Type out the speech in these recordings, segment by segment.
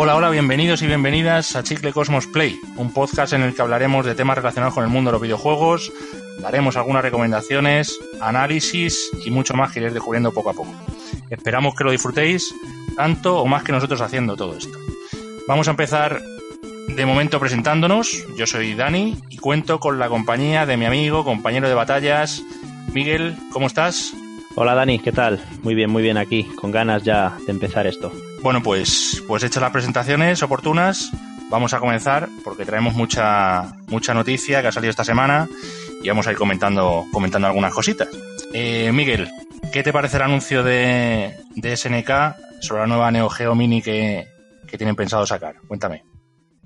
Hola, hola, bienvenidos y bienvenidas a Chicle Cosmos Play, un podcast en el que hablaremos de temas relacionados con el mundo de los videojuegos, daremos algunas recomendaciones, análisis y mucho más que iréis descubriendo poco a poco. Esperamos que lo disfrutéis tanto o más que nosotros haciendo todo esto. Vamos a empezar de momento presentándonos. Yo soy Dani y cuento con la compañía de mi amigo, compañero de batallas, Miguel. ¿Cómo estás? Hola Dani, ¿qué tal? Muy bien, muy bien aquí, con ganas ya de empezar esto. Bueno, pues, pues hechas las presentaciones oportunas, vamos a comenzar porque traemos mucha, mucha noticia que ha salido esta semana y vamos a ir comentando, comentando algunas cositas. Eh, Miguel, ¿qué te parece el anuncio de, de SNK sobre la nueva Neo Geo Mini que, que tienen pensado sacar? Cuéntame.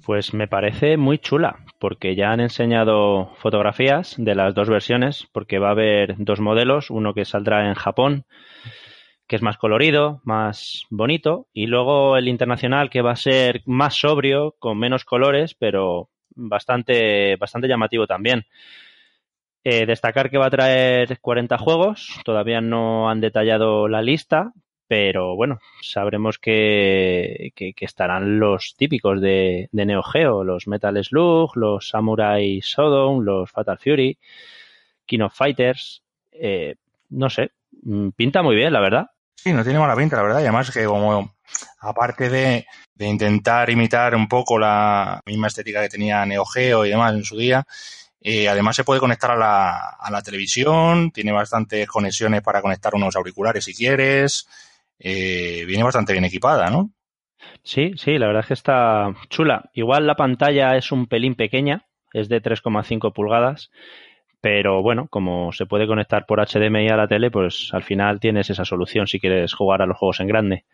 Pues me parece muy chula, porque ya han enseñado fotografías de las dos versiones, porque va a haber dos modelos, uno que saldrá en Japón, que es más colorido, más bonito, y luego el internacional que va a ser más sobrio, con menos colores, pero bastante, bastante llamativo también. Eh, destacar que va a traer 40 juegos, todavía no han detallado la lista, pero bueno, sabremos que, que, estarán los típicos de, Neo Geo, los Metal Slug, los Samurai Shodown, los Fatal Fury, King Fighters, eh, no sé, mm, pinta muy bien, la verdad. Sí, no tiene mala pinta, la verdad, y además que como, aparte de, de intentar imitar un poco la misma estética que tenía Neo Geo y demás en su día, eh, además se puede conectar a la, a la televisión, tiene bastantes conexiones para conectar unos auriculares si quieres, eh, viene bastante bien equipada, ¿no? Sí, sí, la verdad es que está chula. Igual la pantalla es un pelín pequeña, es de 3,5 pulgadas, pero bueno, como se puede conectar por HDMI a la tele, pues al final tienes esa solución si quieres jugar a los juegos en grande.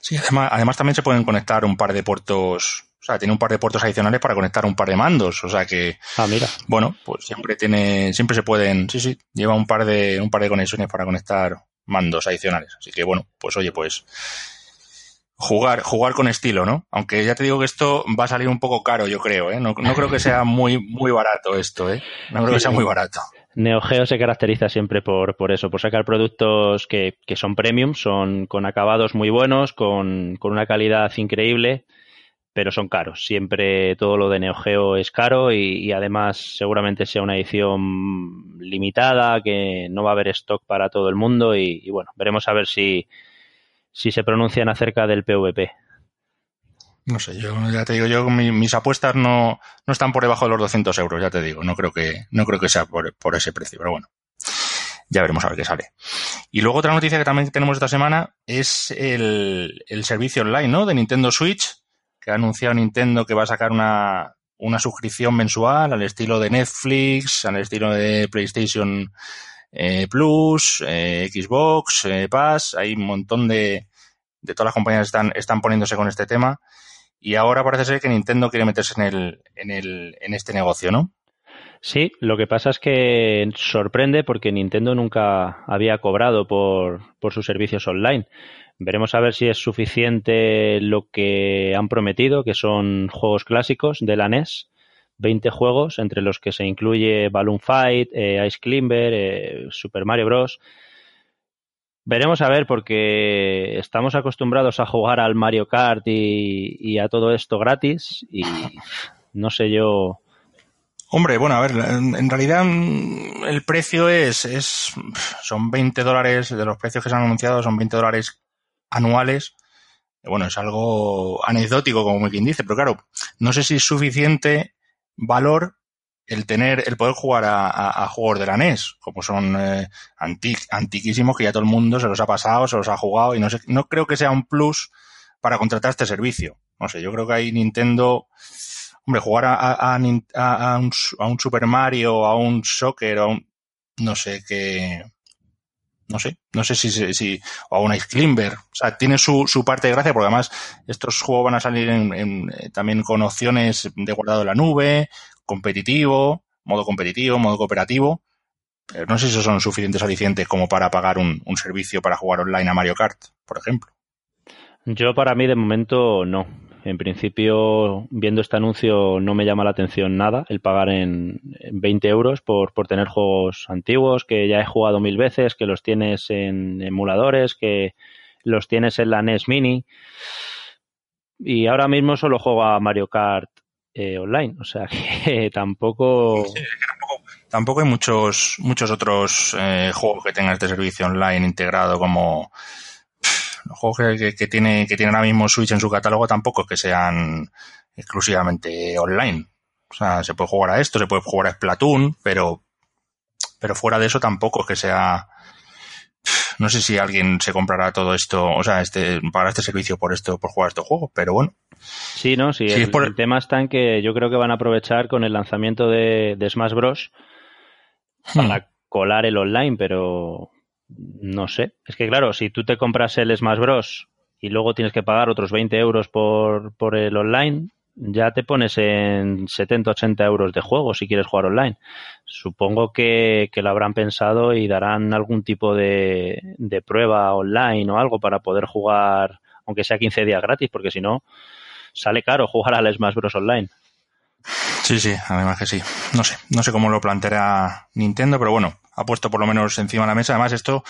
Sí, además, además también se pueden conectar un par de puertos, o sea, tiene un par de puertos adicionales para conectar un par de mandos, o sea que, ah, mira. bueno, pues siempre tiene, siempre se pueden, sí, sí, lleva un par de, un par de conexiones para conectar mandos adicionales. Así que bueno, pues oye, pues jugar, jugar con estilo, ¿no? Aunque ya te digo que esto va a salir un poco caro, yo creo, ¿eh? No, no creo que sea muy, muy barato esto, ¿eh? No creo que sea muy barato. Neo Geo se caracteriza siempre por, por eso, por sacar productos que, que son premium, son con acabados muy buenos, con, con una calidad increíble, pero son caros. Siempre todo lo de Neo Geo es caro y, además seguramente sea una edición limitada, que no va a haber stock para todo el mundo y, bueno, veremos a ver si, si se pronuncian acerca del PVP. No sé, yo ya te digo, yo mi, mis apuestas no, no están por debajo de los 200 euros, ya te digo, no creo que, no creo que sea por, por ese precio, pero bueno, ya veremos a ver qué sale. Y luego otra noticia que también tenemos esta semana es el, el servicio online, ¿no? De Nintendo Switch, que ha anunciado Nintendo que va a sacar una, una suscripción mensual al estilo de Netflix, al estilo de PlayStation eh, Plus, eh, Xbox, eh, Pass, hay un montón de, de todas las compañías están, están poniéndose con este tema y ahora parece ser que Nintendo quiere meterse en el, en el, en este negocio, ¿no? Sí, lo que pasa es que sorprende porque Nintendo nunca había cobrado por, por sus servicios online. Veremos a ver si es suficiente lo que han prometido, que son juegos clásicos de la NES, 20 juegos, entre los que se incluye Balloon Fight, eh, Ice Climber, eh, Super Mario Bros. Veremos a ver, porque estamos acostumbrados a jugar al Mario Kart y, y a todo esto gratis, y no sé yo. Hombre, bueno, a ver, en realidad el precio es, es son 20 dólares, de los precios que se han anunciado son 20 dólares anuales. Bueno, es algo anecdótico, como quien dice, pero claro, no sé si es suficiente valor el tener, el poder jugar a, juegos de la NES, como son eh, antiquísimos, que ya todo el mundo se los ha pasado, se los ha jugado, y no sé, no creo que sea un plus para contratar este servicio. No sé, yo creo que ahí Nintendo, hombre, jugar a, a, a, un, a un Super Mario, a un Soccer, a un, no sé qué, no sé, no sé si, si o a un Ice Climber. O sea, tiene su, su parte de gracia porque además estos juegos van a salir en, eh, también con opciones de guardado en la nube, competitivo, modo competitivo, modo cooperativo. Pero no sé si esos son suficientes alicientes como para pagar un, un servicio para jugar online a Mario Kart, por ejemplo. Yo para mí de momento no. En principio, viendo este anuncio, no me llama la atención nada el pagar en, 20 euros por, por, tener juegos antiguos que ya he jugado mil veces, que los tienes en emuladores, que los tienes en la NES Mini. Y ahora mismo solo juego a Mario Kart eh, online, o sea que tampoco... tampoco... hay muchos, muchos otros eh, juegos que tengan este servicio online integrado como los juegos que, tiene, que tiene ahora mismo Switch en su catálogo tampoco es que sean exclusivamente online. O sea, se puede jugar a esto, se puede jugar a Splatoon, pero, pero fuera de eso tampoco es que sea. No sé si alguien se comprará todo esto, o sea, este, pagará este servicio por esto, por jugar estos juegos, pero bueno. Sí, no, sí. el, el, tema está en que yo creo que van a aprovechar con el lanzamiento de, Smash Bros. para hmm. colar el online, pero no sé. Es que claro, si tú te compras el Smash Bros. y luego tienes que pagar otros 20 euros por, por el online, ya te pones en 70, 80 euros de juego si quieres jugar online. Supongo que, lo habrán pensado y darán algún tipo de, de, prueba online o algo para poder jugar, aunque sea 15 días gratis, porque si no, sale caro jugar al Smash Bros. Online. Sí, sí, además que sí. No sé, no sé cómo lo planteará Nintendo, pero bueno, ha puesto por lo menos encima de la mesa. Además, esto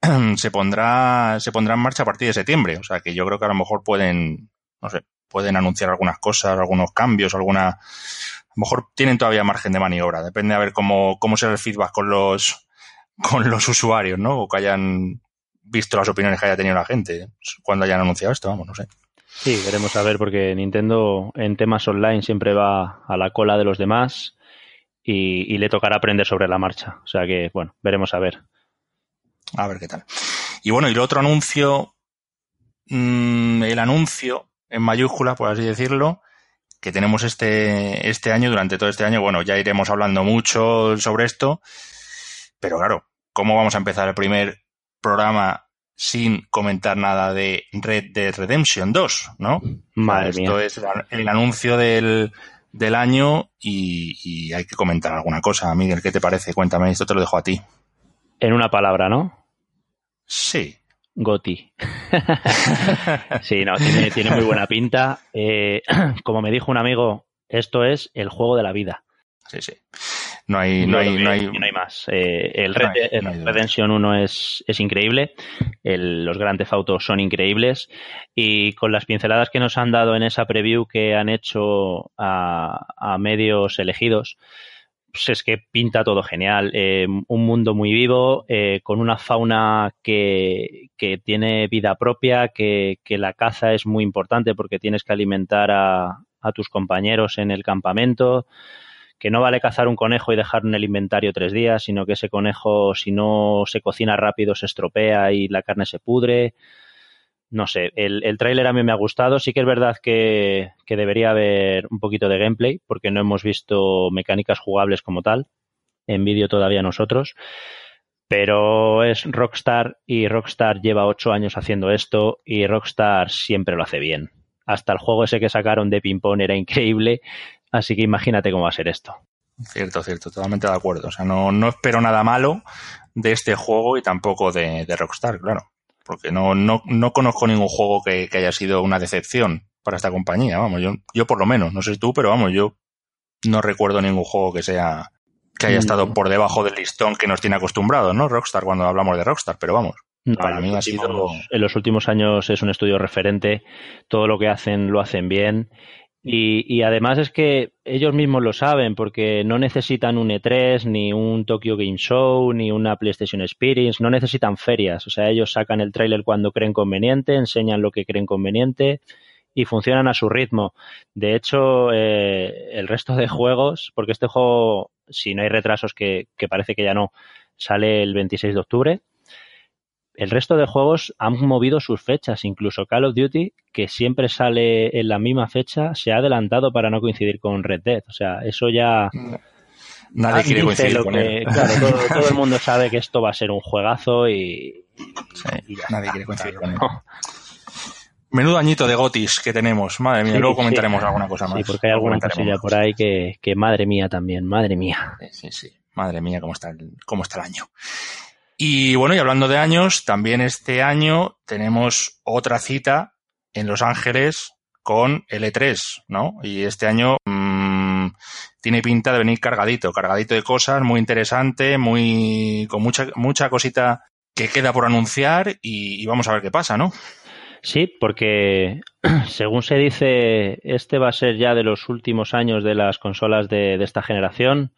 se pondrá, se pondrá en marcha a partir de septiembre. O sea que yo creo que a lo mejor pueden, no sé, pueden anunciar algunas cosas, algunos cambios, alguna. A lo mejor tienen todavía margen de maniobra. Depende a ver cómo, cómo será el feedback con los, con los usuarios, ¿no? O que hayan visto las opiniones que haya tenido la gente cuando hayan anunciado esto, vamos, no sé. Sí, veremos a ver, porque Nintendo en temas online siempre va a la cola de los demás y, le tocará aprender sobre la marcha. O sea que, bueno, veremos a ver. A ver qué tal. Y bueno, y el otro anuncio, mmm, el anuncio en mayúscula, por así decirlo, que tenemos este, este año, durante todo este año, bueno, ya iremos hablando mucho sobre esto, pero claro, ¿cómo vamos a empezar el primer programa sin comentar nada de Red Dead Redemption 2, ¿no? Madre Esto es el anuncio del, del año y, hay que comentar alguna cosa. Miguel, ¿qué te parece? Cuéntame, esto te lo dejo a ti. En una palabra, ¿no? Sí. Goti. sí, no, tiene, muy buena pinta. Eh, como me dijo un amigo, esto es el juego de la vida. Sí, sí. No hay, no, hay, no, hay, más. Eh, el, Redemption 1 es, es increíble. los grandes autos son increíbles. Y con las pinceladas que nos han dado en esa preview que han hecho a, medios elegidos, pues es que pinta todo genial. Eh, un mundo muy vivo, eh, con una fauna que, que tiene vida propia, que, que, la caza es muy importante porque tienes que alimentar a, a tus compañeros en el campamento que no vale cazar un conejo y dejarlo en el inventario tres días, sino que ese conejo, si no se cocina rápido, se estropea y la carne se pudre. No sé, el, el tráiler a mí me ha gustado. Sí que es verdad que, que debería haber un poquito de gameplay, porque no hemos visto mecánicas jugables como tal. En vídeo todavía nosotros pero es Rockstar y Rockstar lleva ocho años haciendo esto y Rockstar siempre lo hace bien. Hasta el juego ese que sacaron de ping-pong era increíble. Así que imagínate cómo va a ser esto. Cierto, cierto, totalmente de acuerdo. O sea, no, no espero nada malo de este juego y tampoco de, Rockstar, claro. Porque no, no, no conozco ningún juego que, haya sido una decepción para esta compañía. Vamos, yo, yo por lo menos, no sé tú, pero vamos, yo no recuerdo ningún juego que sea que haya estado mm. por debajo del listón que nos tiene acostumbrados, ¿no? Rockstar cuando hablamos de Rockstar, pero vamos. para mí ha sido... En los últimos años es un estudio referente, todo lo que hacen lo hacen bien y, además es que ellos mismos lo saben porque no necesitan un E3, ni un Tokyo Game Show, ni una PlayStation Experience, no necesitan ferias. O sea, ellos sacan el tráiler cuando creen conveniente, enseñan lo que creen conveniente y funcionan a su ritmo. De hecho, eh, el resto de juegos, porque este juego, si no hay retrasos, que, que parece que ya no, sale el 26 de octubre, el resto de juegos han movido sus fechas, incluso Call of Duty, que siempre sale en la misma fecha, se ha adelantado para no coincidir con Red Dead. O sea, eso ya... Nadie quiere coincidir con él. Claro, todo, el mundo sabe que esto va a ser un juegazo y... nadie quiere coincidir con él. Menudo añito de gotis que tenemos. Madre mía, luego comentaremos alguna cosa más. Sí, porque hay alguna cosilla por ahí que, que, madre mía también, madre mía. Sí, sí, madre mía, cómo está el, cómo está el año. Y bueno, y hablando de años, también este año tenemos otra cita en Los Ángeles con el E3, ¿no? Y este año mmm, tiene pinta de venir cargadito, cargadito de cosas, muy interesante, muy con mucha mucha cosita que queda por anunciar y, y vamos a ver qué pasa, ¿no? Sí, porque según se dice, este va a ser ya de los últimos años de las consolas de, de esta generación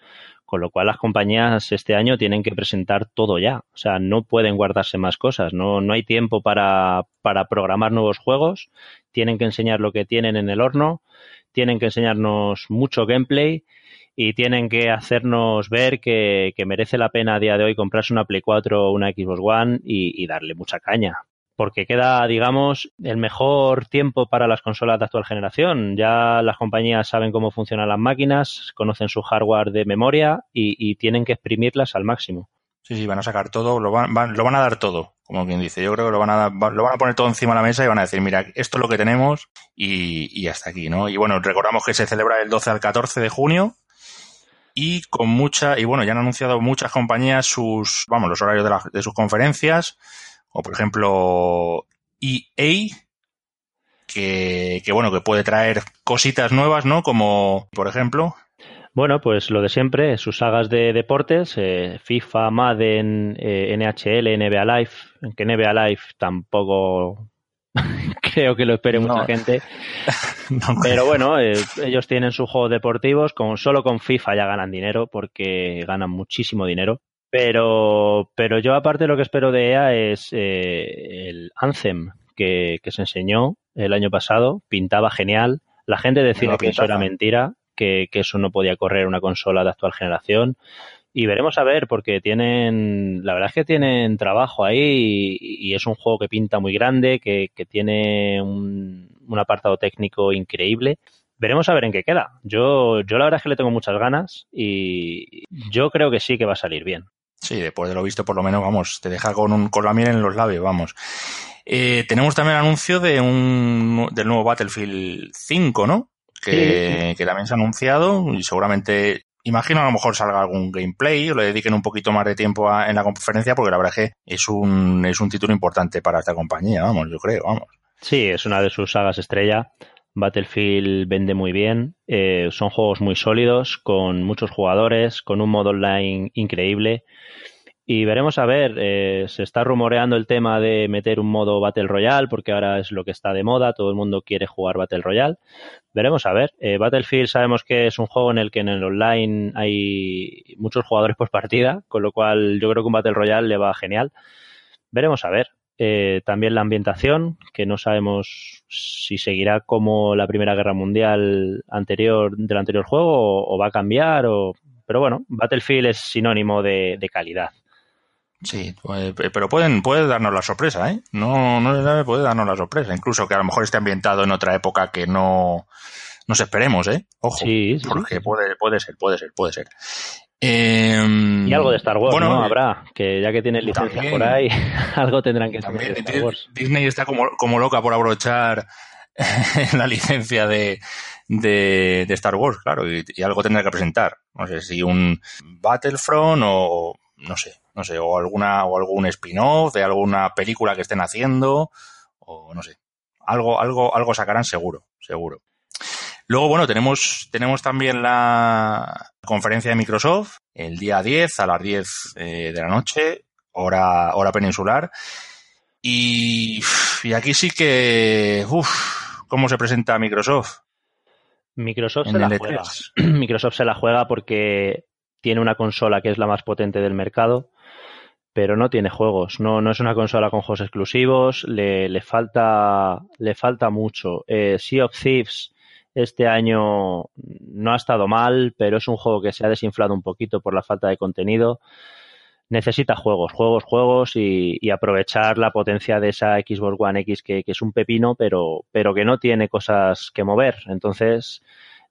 con lo cual las compañías este año tienen que presentar todo ya. O sea, no pueden guardarse más cosas. No, no hay tiempo para, para programar nuevos juegos. Tienen que enseñar lo que tienen en el horno. Tienen que enseñarnos mucho gameplay y tienen que hacernos ver que, merece la pena a día de hoy comprarse una Play 4 o una Xbox One y darle mucha caña porque queda, digamos, el mejor tiempo para las consolas de actual generación. Ya las compañías saben cómo funcionan las máquinas, conocen su hardware de memoria y, tienen que exprimirlas al máximo. Sí, sí, van a sacar todo, lo van, van, lo van a dar todo, como quien dice. Yo creo que lo van, a, lo van a poner todo encima de la mesa y van a decir, mira, esto es lo que tenemos y, y hasta aquí, ¿no? Y bueno, recordamos que se celebra el 12 al 14 de junio y con mucha, y bueno, ya han anunciado muchas compañías sus, vamos, los horarios de, de sus conferencias o por ejemplo EA, que, que, bueno, que puede traer cositas nuevas, ¿no? Como, por ejemplo. Bueno, pues lo de siempre, sus sagas de deportes, eh, FIFA, Madden, eh, NHL, NBA Live, que NBA Live tampoco creo que lo espere no. mucha gente. no Pero bueno, eh, ellos tienen sus juegos deportivos, con, solo con FIFA ya ganan dinero, porque ganan muchísimo dinero. Pero, pero yo aparte lo que espero de EA es eh, el Anthem que, que, se enseñó el año pasado, pintaba genial. La gente decía que eso era mentira, que, que, eso no podía correr una consola de actual generación. Y veremos a ver, porque tienen, la verdad es que tienen trabajo ahí y, y es un juego que pinta muy grande, que, que tiene un, un apartado técnico increíble veremos a ver en qué queda. Yo, yo la verdad es que le tengo muchas ganas y yo creo que sí que va a salir bien. Sí, después de lo visto, por lo menos, vamos, te deja con, un, con la miel en los labios, vamos. Eh, tenemos también el anuncio de un, del nuevo Battlefield 5, ¿no? Que, sí. que también se ha anunciado y seguramente imagino a lo mejor salga algún gameplay o le dediquen un poquito más de tiempo a, en la conferencia porque la verdad es que es un, es un título importante para esta compañía, vamos, yo creo, vamos. Sí, es una de sus sagas estrella. Battlefield vende muy bien, eh, son juegos muy sólidos, con muchos jugadores, con un modo online increíble. Y veremos a ver, eh, se está rumoreando el tema de meter un modo Battle Royale, porque ahora es lo que está de moda, todo el mundo quiere jugar Battle Royale. Veremos a ver. Eh, Battlefield sabemos que es un juego en el que en el online hay muchos jugadores por partida, con lo cual yo creo que un Battle Royale le va genial. Veremos a ver. Eh, también la ambientación, que no sabemos si seguirá como la Primera Guerra Mundial anterior del anterior juego o, o va a cambiar. O... Pero bueno, Battlefield es sinónimo de, de calidad. Sí, pues, pero pueden, puede darnos la sorpresa, ¿eh? No, no puede darnos la sorpresa. Incluso que a lo mejor esté ambientado en otra época que no nos esperemos, ¿eh? Ojo. Sí, sí, porque. Puede, puede ser, puede ser, puede ser. Eh, y algo de Star Wars, bueno, ¿no? Habrá, que ya que tienen licencias por ahí, algo tendrán que también, de Star Wars. Disney está como, como loca por aprovechar la licencia de, de, de, Star Wars, claro, y, y, algo tendrá que presentar. No sé si un Battlefront o no sé, no sé, o alguna o algún spin-off de alguna película que estén haciendo o no sé. Algo algo algo sacarán seguro, seguro. Luego, bueno, tenemos, tenemos también la conferencia de Microsoft el día 10 a las 10 eh, de la noche, hora, hora peninsular. Y, y aquí sí que, uff, ¿cómo se presenta Microsoft? Microsoft se la E3. juega. Microsoft se la juega porque tiene una consola que es la más potente del mercado, pero no tiene juegos. No, no es una consola con juegos exclusivos. Le, le falta, le falta mucho. Eh, sea of Thieves este año no ha estado mal, pero es un juego que se ha desinflado un poquito por la falta de contenido. Necesita juegos, juegos, juegos y, aprovechar la potencia de esa Xbox One X que, es un pepino, pero, pero que no tiene cosas que mover. Entonces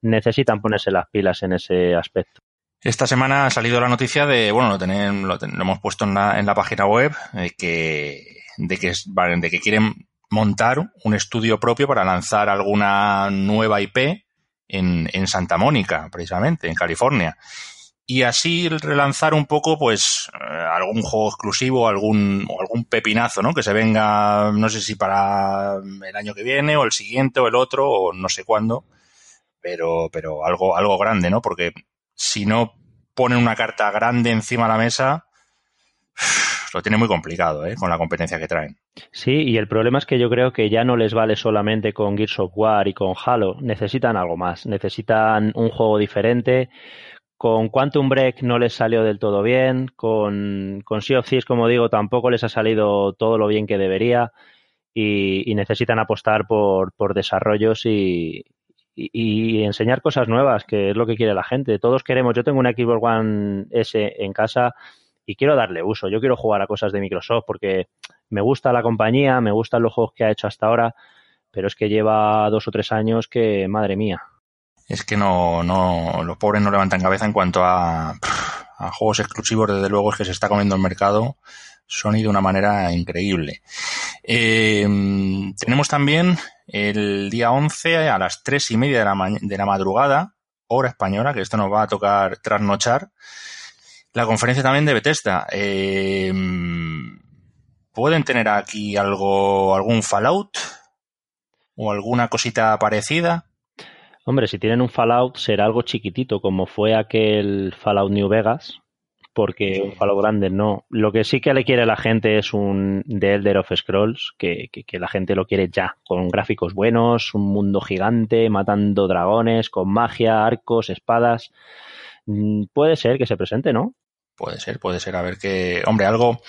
necesitan ponerse las pilas en ese aspecto. Esta semana ha salido la noticia de, bueno, lo, lo, hemos puesto en la, en la página web, eh, que, de, que, de que quieren montar un estudio propio para lanzar alguna nueva IP en, en Santa Mónica, precisamente, en California. Y así relanzar un poco, pues, eh, algún juego exclusivo, algún, o algún pepinazo, ¿no? Que se venga, no sé si para el año que viene, o el siguiente, o el otro, o no sé cuándo, pero, pero algo, algo grande, ¿no? Porque si no ponen una carta grande encima de la mesa, lo tiene muy complicado, ¿eh? Con la competencia que traen. Sí, y el problema es que yo creo que ya no les vale solamente con Gears of War y con Halo, necesitan algo más, necesitan un juego diferente. Con Quantum Break no les salió del todo bien, con, con Sea of Thieves, como digo, tampoco les ha salido todo lo bien que debería y, y necesitan apostar por, por desarrollos y, y, enseñar cosas nuevas, que es lo que quiere la gente. Todos queremos, yo tengo una Xbox One S en casa y quiero darle uso. Yo quiero jugar a cosas de Microsoft porque me gusta la compañía, me gustan los juegos que ha hecho hasta ahora, pero es que lleva dos o tres años que, madre mía. Es que no, no, los pobres no levantan cabeza en cuanto a, a juegos exclusivos, desde luego es que se está comiendo el mercado Sony de una manera increíble. Eh, tenemos también el día 11 a las 3 y media de la, de la madrugada, hora española, que esto nos va a tocar trasnochar, la conferencia también de Bethesda. Eh, ¿Pueden tener aquí algo, algún Fallout? ¿O alguna cosita parecida? Hombre, si tienen un Fallout será algo chiquitito, como fue aquel Fallout New Vegas, porque un Fallout grande no. Lo que sí que le quiere a la gente es un The Elder of Scrolls, que, que, la gente lo quiere ya, con gráficos buenos, un mundo gigante, matando dragones, con magia, arcos, espadas. Mm, puede ser que se presente, ¿no? Puede ser, puede ser. A ver qué. Hombre, algo.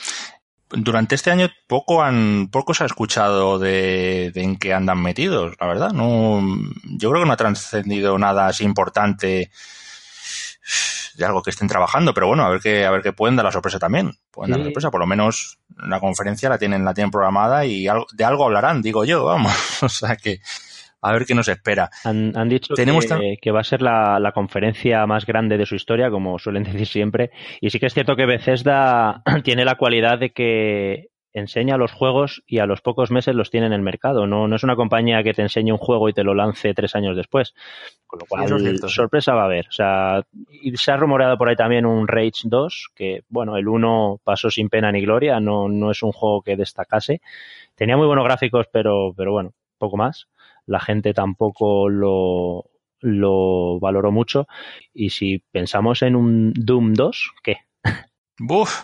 Durante este año poco han, poco se ha escuchado de, de en qué andan metidos, la verdad. No, yo creo que no ha trascendido nada así importante de algo que estén trabajando, pero bueno, a ver qué, a ver qué pueden dar la sorpresa también. Pueden dar la sorpresa, por lo menos la conferencia la tienen, la tienen programada y de algo hablarán, digo yo, vamos. o sea que a ver qué nos espera. Han, dicho que, que, va a ser la, la, conferencia más grande de su historia, como suelen decir siempre. Y sí que es cierto que Bethesda tiene la cualidad de que enseña los juegos y a los pocos meses los tiene en el mercado. No, no es una compañía que te enseñe un juego y te lo lance tres años después. Con lo cual, sorpresa va a haber. O sea, y se ha rumoreado por ahí también un Rage 2, que, bueno, el 1 pasó sin pena ni gloria, no, no es un juego que destacase. Tenía muy buenos gráficos, pero, pero bueno, poco más. La gente tampoco lo, lo valoró mucho. Y si pensamos en un Doom 2, ¿qué? Buf,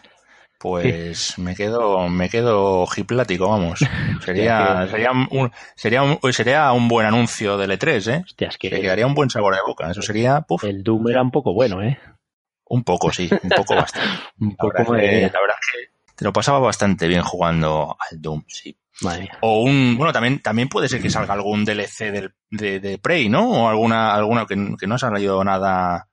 pues me quedo, me quedo hiplático, vamos. Sería, sería un, sería un, sería un buen anuncio del E3, ¿eh? Hostias, que... quedaría un buen sabor de boca. Eso sería, El Doom era un poco bueno, ¿eh? Un poco, sí, un poco bastante. un poco la, verdad que, la verdad que lo pasaba bastante bien jugando al Doom, sí. O un, bueno, también, también puede ser que salga algún DLC del, de, de Prey, ¿no? O alguna, alguna que, que no ha salido nada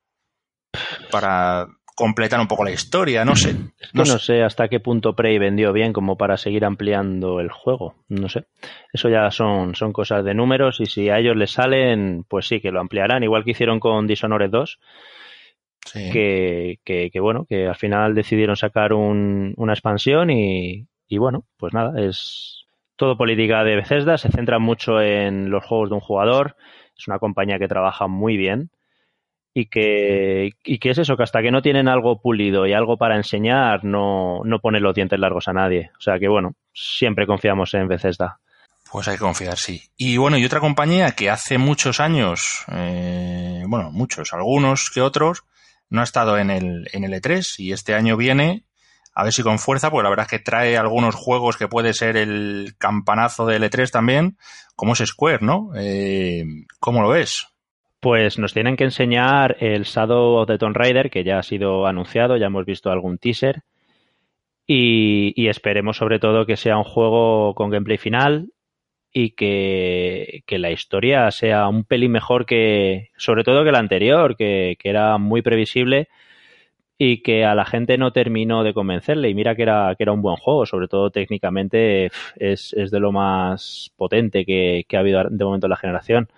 para, completar un poco la historia, no sé. No, sé. hasta qué punto Prey vendió bien como para seguir ampliando el juego, no sé. Eso ya son, son cosas de números y si a ellos les salen, pues sí, que lo ampliarán, igual que hicieron con Dishonored 2, que, que, bueno, que al final decidieron sacar un, una expansión y, y bueno, pues nada, es todo política de Bethesda, se centra mucho en los juegos de un jugador, es una compañía que trabaja muy bien y que, y que es eso, que hasta que no tienen algo pulido y algo para enseñar, no, no ponen los dientes largos a nadie. O sea que bueno, siempre confiamos en Bethesda. Pues hay que confiar, sí. Y bueno, y otra compañía que hace muchos años, eh, bueno, muchos, algunos que otros, no ha estado en el, en el E3 y este año viene, a ver si con fuerza, porque la verdad es que trae algunos juegos que puede ser el campanazo del E3 también, como es Square, ¿no? Eh, ¿Cómo lo ves? Pues nos tienen que enseñar el Shadow of the Tomb Raider, que ya ha sido anunciado, ya hemos visto algún teaser. Y, esperemos sobre todo que sea un juego con gameplay final y que, la historia sea un pelín mejor que, sobre todo que la anterior, que, era muy previsible y que a la gente no terminó de convencerle. Y mira que era, que era un buen juego, sobre todo técnicamente es, de lo más potente que, que ha habido de momento en la generación.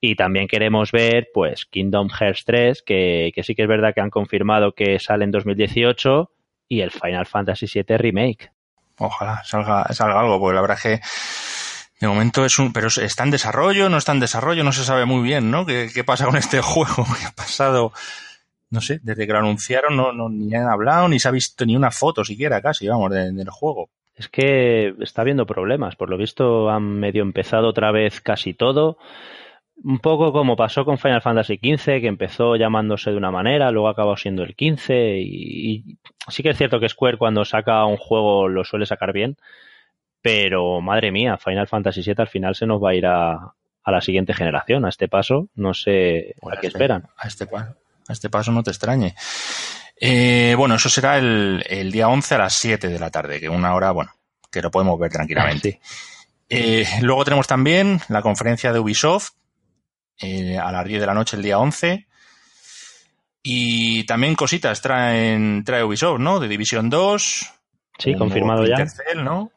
Y también queremos ver, pues, Kingdom Hearts 3, que, que, sí que es verdad que han confirmado que sale en 2018, y el Final Fantasy VII Remake. Ojalá salga, salga algo, porque la verdad es que de momento es un, pero está en desarrollo, no está en desarrollo, no se sabe muy bien, ¿no? ¿Qué, pasa con este juego? ¿Qué ha pasado? No sé, desde que lo anunciaron no, no, ni han hablado, ni se ha visto ni una foto siquiera casi, vamos, del juego. Es que está habiendo problemas. Por lo visto han medio empezado otra vez casi todo. Un poco como pasó con Final Fantasy XV, que empezó llamándose de una manera, luego acabó siendo el 15 y, sí que es cierto que Square cuando saca un juego lo suele sacar bien, pero madre mía, Final Fantasy VII al final se nos va a ir a, la siguiente generación. A este paso, no sé a qué esperan. A este, a este paso no te extrañe. Eh, bueno, eso será el, día 11 a las 7 de la tarde, que una hora, bueno, que lo podemos ver tranquilamente. Eh, luego tenemos también la conferencia de Ubisoft, eh, a las 10 de la noche el día 11. Y también cositas traen, trae Ubisoft, ¿no? De División 2. Sí, confirmado ya. ¿no?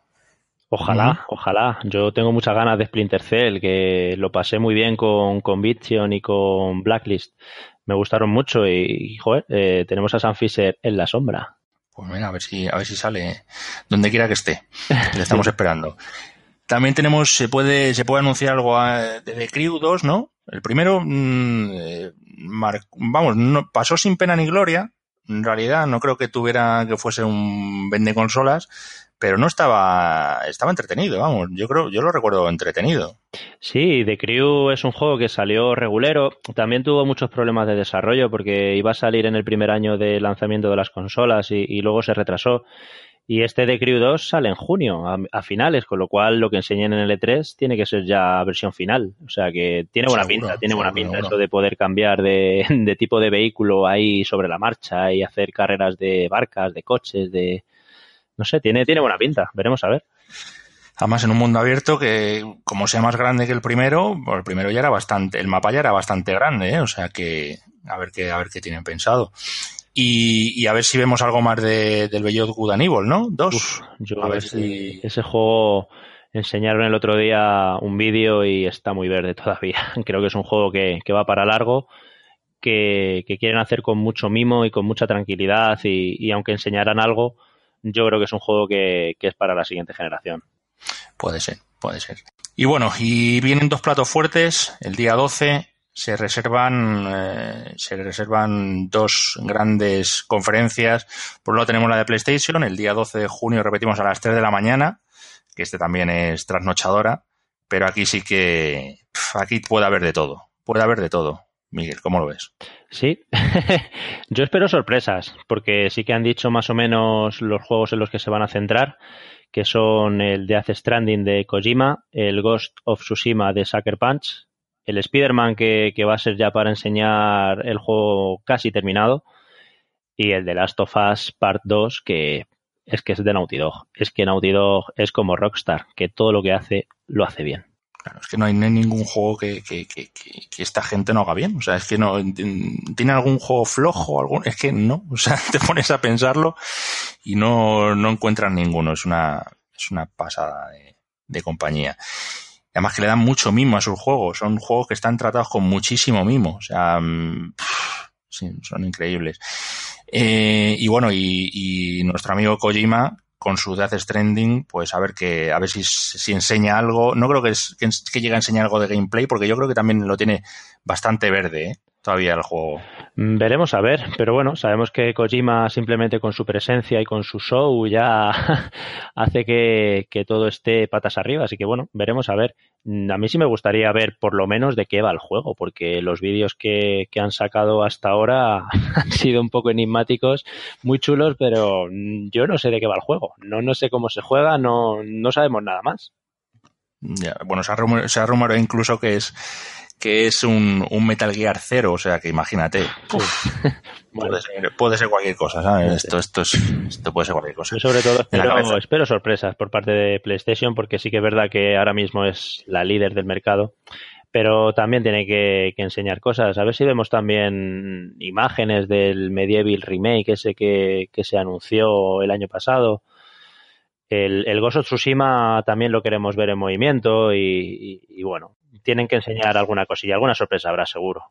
Ojalá, ojalá. Yo tengo muchas ganas de Splinter Cell, que lo pasé muy bien con Conviction y con Blacklist. Me gustaron mucho y, joder, eh, tenemos a Sam Fisher en la sombra. Pues mira, a ver si, a ver si sale donde quiera que esté. Le estamos esperando. También tenemos, se puede, se puede anunciar algo de The Crew 2, ¿no? El primero, mm, eh, vamos, no, pasó sin pena ni gloria. En realidad, no creo que tuviera que fuese un vende consolas, pero no estaba, estaba entretenido, vamos. Yo creo, yo lo recuerdo entretenido. Sí, The Crew es un juego que salió regulero. También tuvo muchos problemas de desarrollo porque iba a salir en el primer año de lanzamiento de las consolas y luego se retrasó. Y este de Crew 2 sale en junio, a, finales, con lo cual lo que enseñen en el E3 tiene que ser ya versión final. O sea que tiene buena pinta, tiene buena pinta eso de poder cambiar de, de, tipo de vehículo ahí sobre la marcha y hacer carreras de barcas, de coches, de... No sé, tiene, tiene buena pinta, veremos a ver. Además, en un mundo abierto que, como sea más grande que el primero, el primero ya era bastante, el mapa ya era bastante grande, ¿eh? o sea que a ver qué, a ver qué tienen pensado. Y, a ver si vemos algo más de, del Beyond Good and Evil, ¿no? Dos. yo a ver si... Ese juego enseñaron el otro día un vídeo y está muy verde todavía. Creo que es un juego que, va para largo, que, quieren hacer con mucho mimo y con mucha tranquilidad y, aunque enseñaran algo, yo creo que es un juego que, es para la siguiente generación. Puede ser, puede ser. Y bueno, y vienen dos platos fuertes, el día 12 se reservan, eh, se reservan dos grandes conferencias. Por un lado tenemos la de PlayStation, el día 12 de junio repetimos a las 3 de la mañana, que este también es trasnochadora, pero aquí sí que, aquí puede haber de todo, puede haber de todo. Miguel, ¿cómo lo ves? Sí, yo espero sorpresas, porque sí que han dicho más o menos los juegos en los que se van a centrar, que son el Death Stranding de Kojima, el Ghost of Tsushima de Sucker Punch, el Spider-Man que, va a ser ya para enseñar el juego casi terminado y el de Last of Us Part 2 que es que es de Naughty Dog. Es que Naughty Dog es como Rockstar, que todo lo que hace lo hace bien. Es que no hay, ningún juego que, esta gente no haga bien. O sea, es que no. ¿Tiene algún juego flojo? Algún, es que no. O sea, te pones a pensarlo y no, no encuentras ninguno. Es una, es una pasada de, compañía además que le dan mucho mimo a sus juegos. Son juegos que están tratados con muchísimo mimo. O sea, son increíbles. Eh, y bueno, y, nuestro amigo Kojima, con su Death Stranding, pues a ver que, a ver si, si enseña algo. No creo que, que, que, llegue a enseñar algo de gameplay, porque yo creo que también lo tiene bastante verde, ¿eh? Todavía el juego. Veremos a ver, pero bueno, sabemos que Kojima simplemente con su presencia y con su show ya hace que, todo esté patas arriba, así que bueno, veremos a ver. A mí sí me gustaría ver por lo menos de qué va el juego, porque los vídeos que, han sacado hasta ahora han sido un poco enigmáticos, muy chulos, pero yo no sé de qué va el juego, no, no sé cómo se juega, no, no sabemos nada más. bueno, se ha, rumorado incluso que es que es un, un Metal Gear Zero, o sea que imagínate. puede, ser, puede, ser, cualquier cosa, ¿sabes? Esto, esto, es, esto puede ser cualquier cosa. Yo sobre todo espero, espero, sorpresas por parte de PlayStation, porque sí que es verdad que ahora mismo es la líder del mercado, pero también tiene que, que enseñar cosas. A ver si vemos también imágenes del Medieval Remake, ese que, que se anunció el año pasado. El, el Ghost of Tsushima también lo queremos ver en movimiento y, y, y bueno, tienen que enseñar alguna cosilla, alguna sorpresa habrá seguro.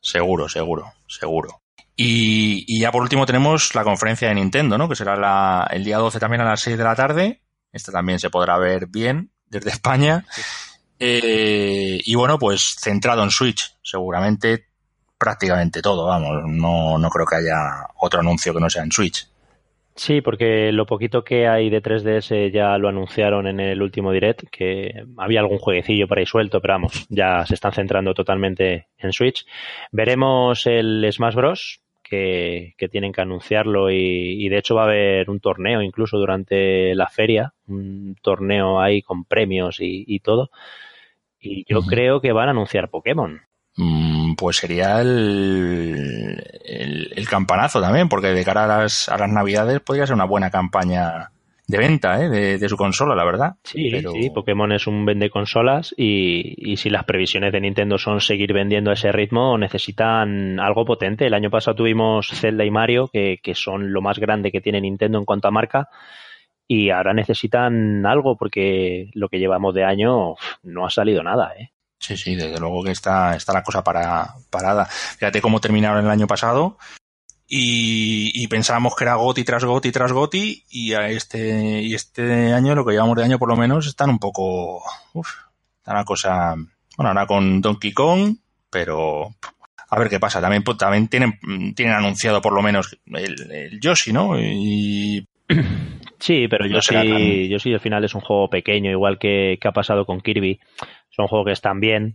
Seguro, seguro, seguro. Y, ya por último tenemos la conferencia de Nintendo, ¿no? Que será la, el día 12 también a las 6 de la tarde. Esta también se podrá ver bien desde España. Eh, y bueno, pues centrado en Switch, seguramente prácticamente todo, vamos. No, no creo que haya otro anuncio que no sea en Switch. Sí, porque lo poquito que hay de 3DS ya lo anunciaron en el último direct, que había algún jueguecillo por ahí suelto, pero vamos, ya se están centrando totalmente en Switch. Veremos el Smash Bros. Que, que tienen que anunciarlo y, y, de hecho va a haber un torneo incluso durante la feria, un torneo ahí con premios y, y todo. Y yo uh -huh. creo que van a anunciar Pokémon. Mm, pues sería el, el, el, campanazo también, porque de cara a las, a las navidades podría ser una buena campaña de venta ¿eh? de, de, su consola, la verdad. Sí, Pero... sí, Pokémon es un vende consolas y, y, si las previsiones de Nintendo son seguir vendiendo a ese ritmo, necesitan algo potente. El año pasado tuvimos Zelda y Mario, que, que son lo más grande que tiene Nintendo en cuanto a marca, y ahora necesitan algo porque lo que llevamos de año no ha salido nada, ¿eh? Sí, sí, desde luego que está, está la cosa para, parada. Fíjate cómo terminaron el año pasado y, pensábamos que era Goti tras Goti tras Goti y a este, y este año, lo que llevamos de año por lo menos, están un poco... Uf, está una cosa... Bueno, ahora con Donkey Kong, pero a ver qué pasa. También, pues, también tienen, tienen anunciado por lo menos el, el Yoshi, ¿no? Y Sí, pero yo no sí, yo sí al final es un juego pequeño, igual que, que, ha pasado con Kirby. Son juegos que están bien,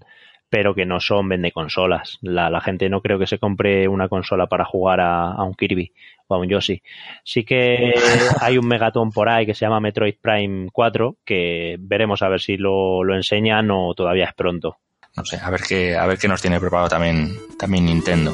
pero que no son vende consolas. La, la gente no creo que se compre una consola para jugar a, a, un Kirby o a un Yoshi. Sí que hay un Megaton por ahí que se llama Metroid Prime 4, que veremos a ver si lo, lo enseñan o todavía es pronto. No sé, a ver qué, a ver qué nos tiene preparado también, también Nintendo.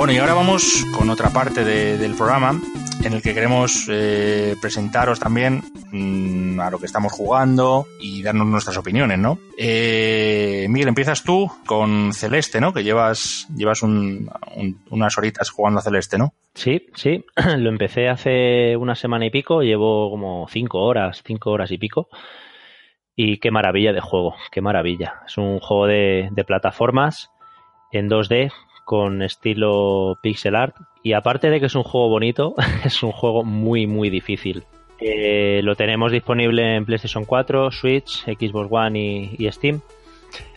Bueno, y ahora vamos con otra parte de, del programa en el que queremos eh, presentaros también mmm, a lo que estamos jugando y darnos nuestras opiniones, ¿no? Eh, Miguel, empiezas tú con Celeste, ¿no? Que llevas, llevas un, unas horitas jugando a Celeste, ¿no? Sí, sí. Lo empecé hace una semana y pico, llevo como cinco horas, cinco horas y pico. Y qué maravilla de juego, qué maravilla. Es un juego de, de plataformas en 2D con estilo pixel art y aparte de que es un juego bonito, es un juego muy muy difícil. Eh, lo tenemos disponible en PlayStation 4, Switch, Xbox One y, y, Steam.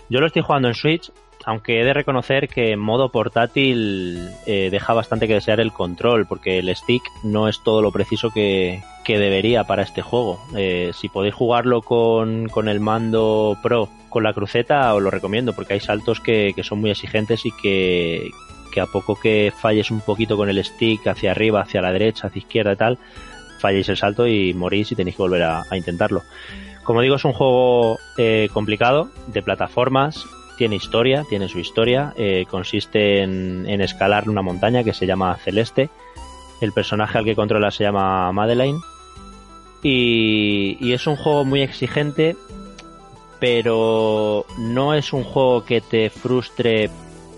Yo lo estoy jugando en Switch, aunque he de reconocer que en modo portátil eh, deja bastante que desear el control, porque el stick no es todo lo preciso que, que debería para este juego. Eh, si podéis jugarlo con, con el mando Pro con la cruceta os lo recomiendo porque hay saltos que, que son muy exigentes y que, que, a poco que falles un poquito con el stick hacia arriba, hacia la derecha, hacia izquierda y tal, falléis el salto y morís y tenéis que volver a, a intentarlo. Como digo, es un juego eh, complicado, de plataformas, tiene historia, tiene su historia, eh, consiste en, en, escalar una montaña que se llama Celeste, el personaje al que controla se llama Madeleine y, y es un juego muy exigente pero no es un juego que te frustre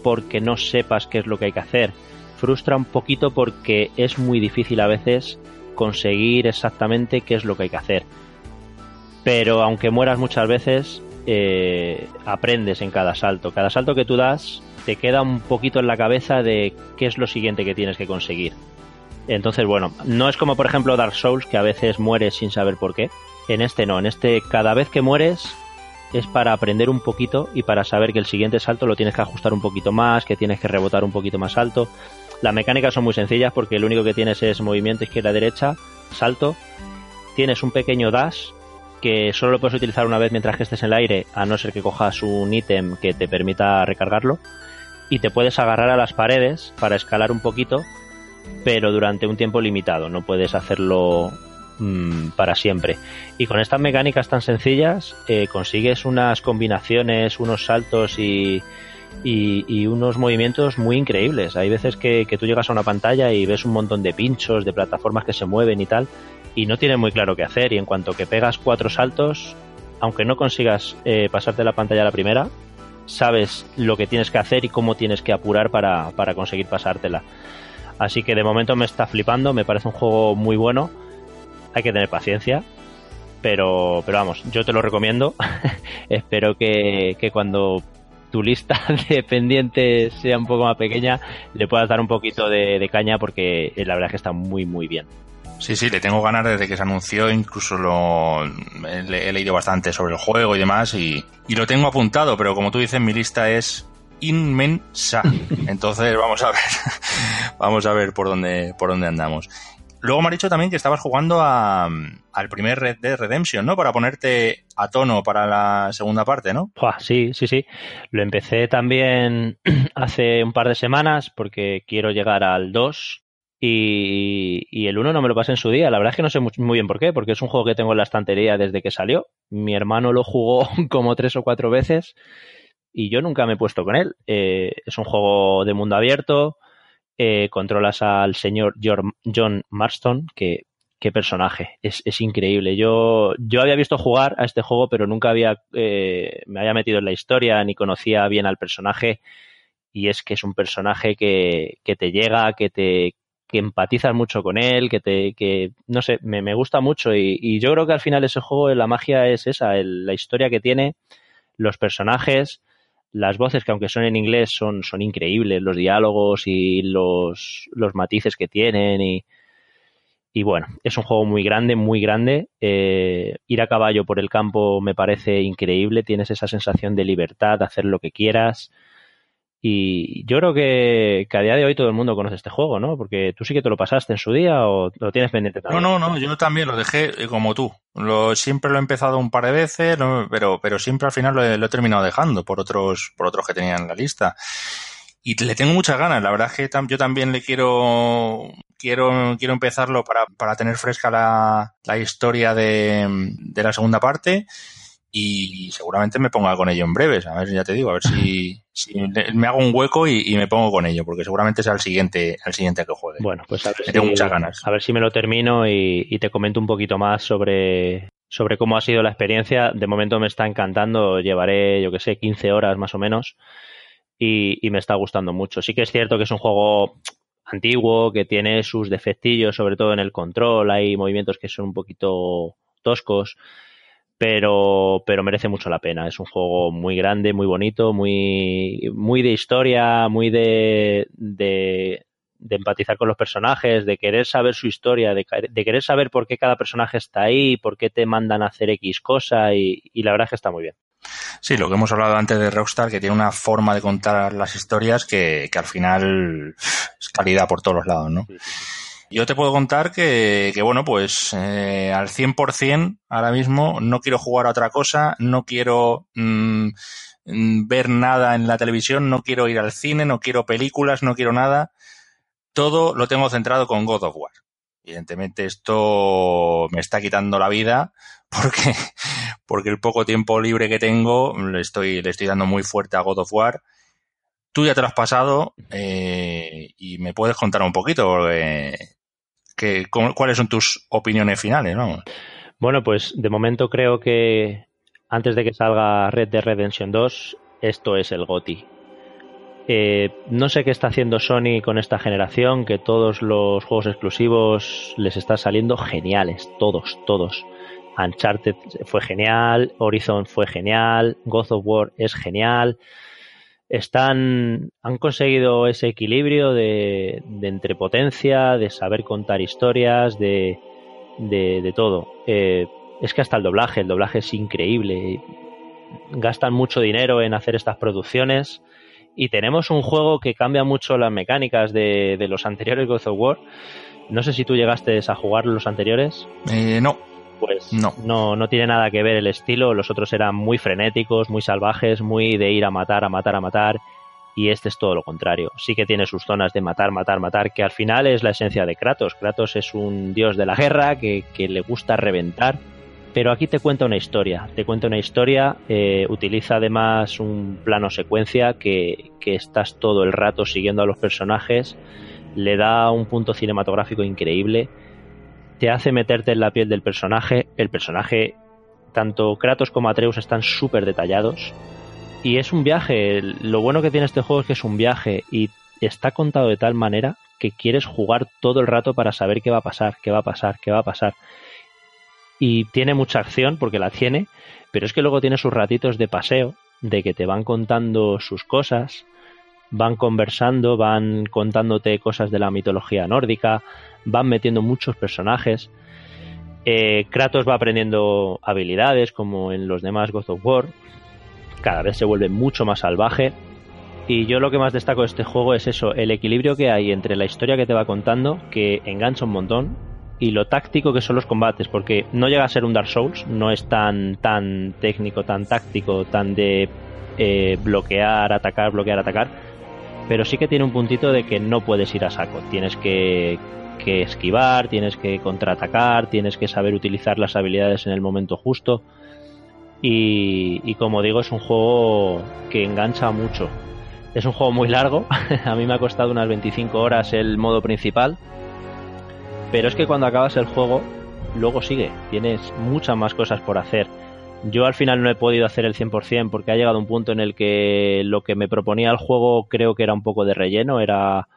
porque no sepas qué es lo que hay que hacer. Frustra un poquito porque es muy difícil a veces conseguir exactamente qué es lo que hay que hacer. Pero aunque mueras muchas veces, eh, aprendes en cada salto. Cada salto que tú das te queda un poquito en la cabeza de qué es lo siguiente que tienes que conseguir. Entonces, bueno, no es como por ejemplo Dark Souls, que a veces mueres sin saber por qué. En este no, en este cada vez que mueres es para aprender un poquito y para saber que el siguiente salto lo tienes que ajustar un poquito más, que tienes que rebotar un poquito más alto. Las mecánicas son muy sencillas porque lo único que tienes es movimiento izquierda-derecha, salto. Tienes un pequeño dash que solo lo puedes utilizar una vez mientras que estés en el aire, a no ser que cojas un ítem que te permita recargarlo. Y te puedes agarrar a las paredes para escalar un poquito pero durante un tiempo limitado. No puedes hacerlo mm, para siempre. Y con estas mecánicas tan sencillas eh, consigues unas combinaciones, unos saltos y, y, unos movimientos muy increíbles. Hay veces que, tú llegas a una pantalla y ves un montón de pinchos, de plataformas que se mueven y tal, y no tienes muy claro qué hacer. Y en cuanto que pegas cuatro saltos, aunque no consigas eh, pasarte la pantalla a la primera, sabes lo que tienes que hacer y cómo tienes que apurar para, para conseguir pasártela. Así que de momento me está flipando, me parece un juego muy bueno. Hay que tener paciencia, pero, pero vamos, yo te lo recomiendo. Espero que, que, cuando tu lista de pendientes sea un poco más pequeña, le puedas dar un poquito de, caña porque la verdad es que está muy, muy bien. Sí, sí, le tengo ganas desde que se anunció, incluso lo he, leído bastante sobre el juego y demás y, y, lo tengo apuntado, pero como tú dices, mi lista es inmensa. Entonces vamos a ver, vamos a ver por dónde, por dónde andamos. Luego me ha dicho también que estabas jugando a, al primer Red Dead Redemption, ¿no? Para ponerte a tono para la segunda parte, ¿no? sí, sí, sí. Lo empecé también hace un par de semanas porque quiero llegar al 2 y, el 1 no me lo pasé en su día. La verdad es que no sé muy, muy, bien por qué, porque es un juego que tengo en la estantería desde que salió. Mi hermano lo jugó como tres o cuatro veces y yo nunca me he puesto con él. Eh, es un juego de mundo abierto eh, controlas al señor John Marston, que qué personaje, es, es, increíble. Yo, yo había visto jugar a este juego, pero nunca había eh, me había metido en la historia ni conocía bien al personaje. Y es que es un personaje que, que te llega, que te que empatizas mucho con él, que te, que no sé, me, me gusta mucho y, y, yo creo que al final ese juego la magia es esa, la historia que tiene, los personajes, las voces que aunque son en inglés son, son increíbles, los diálogos y los, los matices que tienen y, y bueno, es un juego muy grande, muy grande. Eh, ir a caballo por el campo me parece increíble, tienes esa sensación de libertad, de hacer lo que quieras. Y yo creo que, a día de hoy todo el mundo conoce este juego, ¿no? Porque tú sí que te lo pasaste en su día o lo tienes pendiente también. No, no, no, yo también lo dejé eh, como tú. Lo, siempre lo he empezado un par de veces, pero, pero siempre al final lo he, terminado dejando por otros, por otros que tenía en la lista. Y le tengo muchas ganas, la verdad es que yo también le quiero, quiero, quiero empezarlo para, para tener fresca la, la historia de, de la segunda parte y seguramente me ponga con ello en breves. A ver, ya te digo, a ver si, me hago un hueco y, me pongo con ello, porque seguramente sea el siguiente, el siguiente que juegue. Bueno, pues a ver, si, tengo muchas ganas. a ver si me lo termino y, te comento un poquito más sobre, sobre cómo ha sido la experiencia. De momento me está encantando, llevaré, yo que sé, 15 horas más o menos y, y me está gustando mucho. Sí que es cierto que es un juego antiguo, que tiene sus defectillos, sobre todo en el control, hay movimientos que son un poquito toscos pero, pero merece mucho la pena. Es un juego muy grande, muy bonito, muy, muy de historia, muy de, de, empatizar con los personajes, de querer saber su historia, de, querer saber por qué cada personaje está ahí, por qué te mandan a hacer X cosa y, la verdad es que está muy bien. Sí, lo que hemos hablado antes de Rockstar, que tiene una forma de contar las historias que, que al final es calidad por todos los lados, ¿no? Yo te puedo contar que, que bueno, pues eh, al 100% ahora mismo no quiero jugar a otra cosa, no quiero mm, mm, ver nada en la televisión, no quiero ir al cine, no quiero películas, no quiero nada. Todo lo tengo centrado con God of War. Evidentemente esto me está quitando la vida porque, porque el poco tiempo libre que tengo le estoy, le estoy dando muy fuerte a God of War. Tú ya te lo has pasado eh, y me puedes contar un poquito. Porque ¿Cuáles son tus opiniones finales? Bueno, pues de momento creo que antes de que salga Red Dead Redemption 2, esto es el GOTI. Eh, no sé qué está haciendo Sony con esta generación, que todos los juegos exclusivos les están saliendo geniales, todos, todos. Uncharted fue genial, Horizon fue genial, God of War es genial están han conseguido ese equilibrio de, de entrepotencia, de saber contar historias, de, de, todo. Eh, es que hasta el doblaje, el doblaje es increíble. Gastan mucho dinero en hacer estas producciones y tenemos un juego que cambia mucho las mecánicas de, de los anteriores God of War. No sé si tú llegaste a jugar los anteriores. Eh, no, pues no. no. no tiene nada que ver el estilo. Los otros eran muy frenéticos, muy salvajes, muy de ir a matar, a matar, a matar. y este es todo lo contrario. Sí que tiene sus zonas de matar, matar, matar, que al final es la esencia de Kratos. Kratos es un dios de la guerra que, le gusta reventar, pero aquí te cuenta una historia. Te cuenta una historia, eh, utiliza además un plano secuencia que, que estás todo el rato siguiendo a los personajes, le da un punto cinematográfico increíble, te hace meterte en la piel del personaje. El personaje, tanto Kratos como Atreus, están súper detallados y es un viaje. Lo bueno que tiene este juego es que es un viaje y está contado de tal manera que quieres jugar todo el rato para saber qué va a pasar, qué va a pasar, qué va a pasar. Y tiene mucha acción porque la tiene, pero es que luego tiene sus ratitos de paseo, de que te van contando sus cosas, van conversando, van contándote cosas de la mitología nórdica, van metiendo muchos personajes. Eh, Kratos va aprendiendo habilidades como en los demás God of War, cada vez se vuelve mucho más salvaje. Y yo lo que más destaco de este juego es eso, el equilibrio que hay entre la historia que te va contando, que engancha un montón, y lo táctico que son los combates, porque no llega a ser un Dark Souls, no es tan, tan técnico, tan táctico, tan de eh, bloquear, atacar, bloquear, atacar, pero sí que tiene un puntito de que no puedes ir a saco, tienes que, que esquivar, tienes que contraatacar, tienes que saber utilizar las habilidades en el momento justo. Y, como digo, es un juego que engancha mucho. Es un juego muy largo, a mí me ha costado unas 25 horas el modo principal, pero es que cuando acabas el juego, luego sigue, tienes muchas más cosas por hacer. Yo al final no he podido hacer el 100% porque ha llegado un punto en el que lo que me proponía el juego creo que era un poco de relleno, era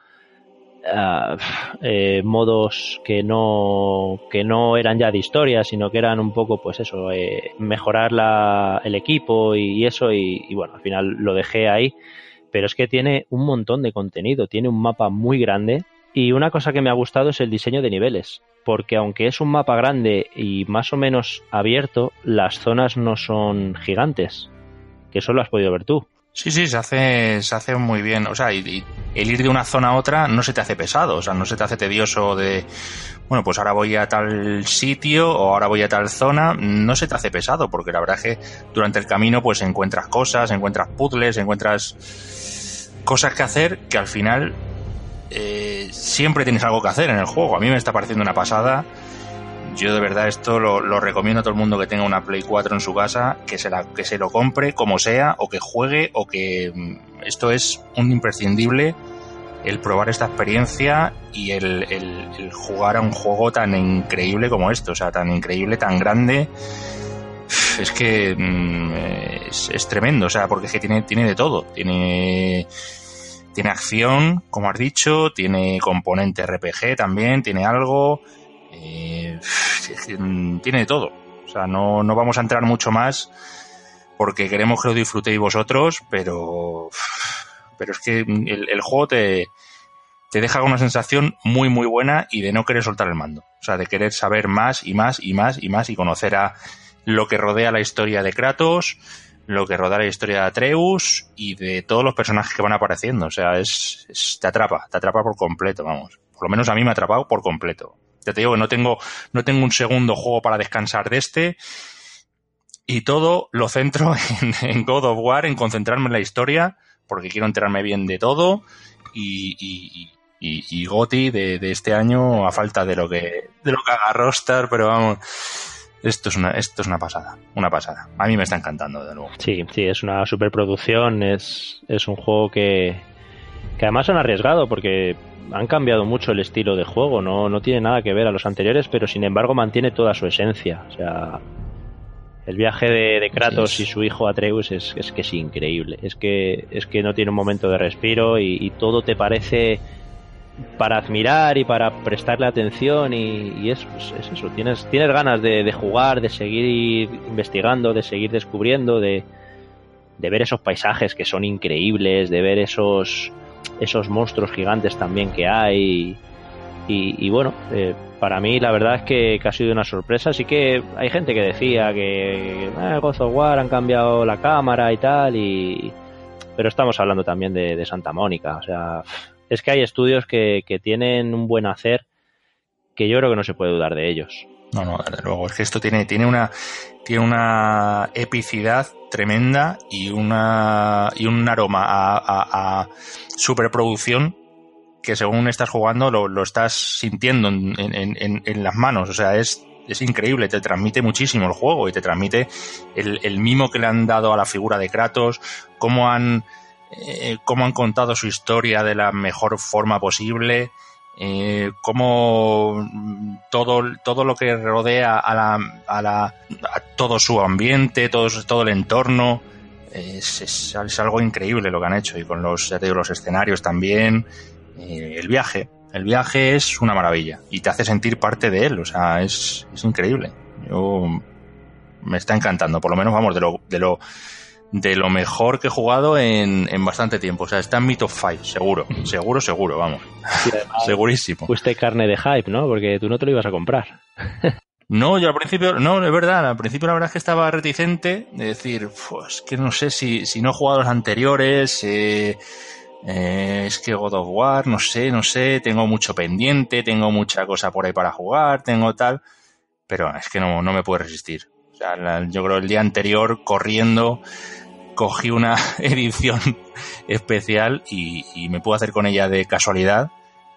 eh, modos que no que no eran ya de historia sino que eran un poco pues eso eh, mejorar la, el equipo y, eso y, bueno al final lo dejé ahí. Pero es que tiene un montón de contenido tiene un mapa muy grande y una cosa que me ha gustado es el diseño de niveles porque aunque es un mapa grande y más o menos abierto las zonas no son gigantes que eso lo has podido ver tú Sí, sí, se hace, se hace muy bien. O sea, y, el ir de una zona a otra no se te hace pesado, o sea, no se te hace tedioso de, bueno, pues ahora voy a tal sitio o ahora voy a tal zona, no se te hace pesado, porque la verdad es que durante el camino pues encuentras cosas, encuentras puzzles, encuentras cosas que hacer que al final eh, siempre tienes algo que hacer en el juego. A mí me está pareciendo una pasada yo de verdad esto lo, recomiendo a todo el mundo que tenga una Play 4 en su casa, que se, la, que se lo compre como sea, o que juegue, o que mm, esto es un imprescindible el probar esta experiencia y el, jugar a un juego tan increíble como esto, o sea, tan increíble, tan grande. Es que mm, es, tremendo, o sea, porque es que tiene, tiene de todo. Tiene, tiene acción, como has dicho, tiene componente RPG también, tiene algo. Eh, tiene de todo. O sea, no, vamos a entrar mucho más porque queremos que lo disfrutéis vosotros, pero, pero es que el, juego te, te deja una sensación muy, muy buena y de no querer soltar el mando. O sea, de querer saber más y más y más y más y conocer a lo que rodea la historia de Kratos, lo que rodea la historia de Atreus y de todos los personajes que van apareciendo. O sea, es, te atrapa, te atrapa por completo, vamos. Por lo menos a mí me ha atrapado por completo. Te digo que no tengo, no tengo un segundo juego para descansar de este. Y todo lo centro en, God of War, en concentrarme en la historia, porque quiero enterarme bien de todo. Y, y, y, Goti de, este año, a falta de lo que, de lo que haga Rostar, pero vamos. Esto es una, esto es una pasada, una pasada. A mí me está encantando, de nuevo. Sí, sí, es una superproducción, es, es un juego que, que además han arriesgado porque han cambiado mucho el estilo de juego, no, no tiene nada que ver a los anteriores, pero sin embargo mantiene toda su esencia. O sea, el viaje de, Kratos y su hijo Atreus es, es, que es increíble. Es que, es que no tiene un momento de respiro y, todo te parece para admirar y para prestarle atención y, es, es, eso. Tienes, tienes ganas de, de, jugar, de seguir investigando, de seguir descubriendo, de, de ver esos paisajes que son increíbles, de ver esos esos monstruos gigantes también que hay. Y, bueno, eh, para mí la verdad es que, ha sido una sorpresa. Sí que hay gente que decía que eh, God of War han cambiado la cámara y tal, y pero estamos hablando también de, Santa Mónica. O sea, es que hay estudios que, que tienen un buen hacer que yo creo que no se puede dudar de ellos. No, no, desde luego. Es que esto tiene, tiene una, tiene una epicidad tremenda y una, y un aroma a, superproducción que según estás jugando lo, lo estás sintiendo en, en, en, las manos. O sea, es, es increíble, te transmite muchísimo el juego y te transmite el, el mimo que le han dado a la figura de Kratos, cómo han, eh, cómo han contado su historia de la mejor forma posible eh, cómo todo, todo lo que rodea a, la, a, la, a todo su ambiente, todo, todo el entorno, es, es, algo increíble lo que han hecho. Y con los, los escenarios también, eh, el viaje, el viaje es una maravilla. Y te hace sentir parte de él, o sea, es, es increíble. Yo me está encantando, por lo menos vamos, de lo, de lo de lo mejor que he jugado en, en bastante tiempo. O sea, está en mi top 5, seguro. Seguro, seguro, vamos. Segurísimo. Fuiste carne de hype, ¿no? Porque tú no te lo ibas a comprar. No, yo al principio, no, es verdad, al principio la verdad es que estaba reticente de decir, pues que no sé si, si no he jugado los anteriores, eh, eh, es que God of War, no sé, no sé, tengo mucho pendiente, tengo mucha cosa por ahí para jugar, tengo tal, pero es que no, no me puedo resistir. O sea, yo creo el día anterior corriendo cogí una edición especial y, me puedo hacer con ella de casualidad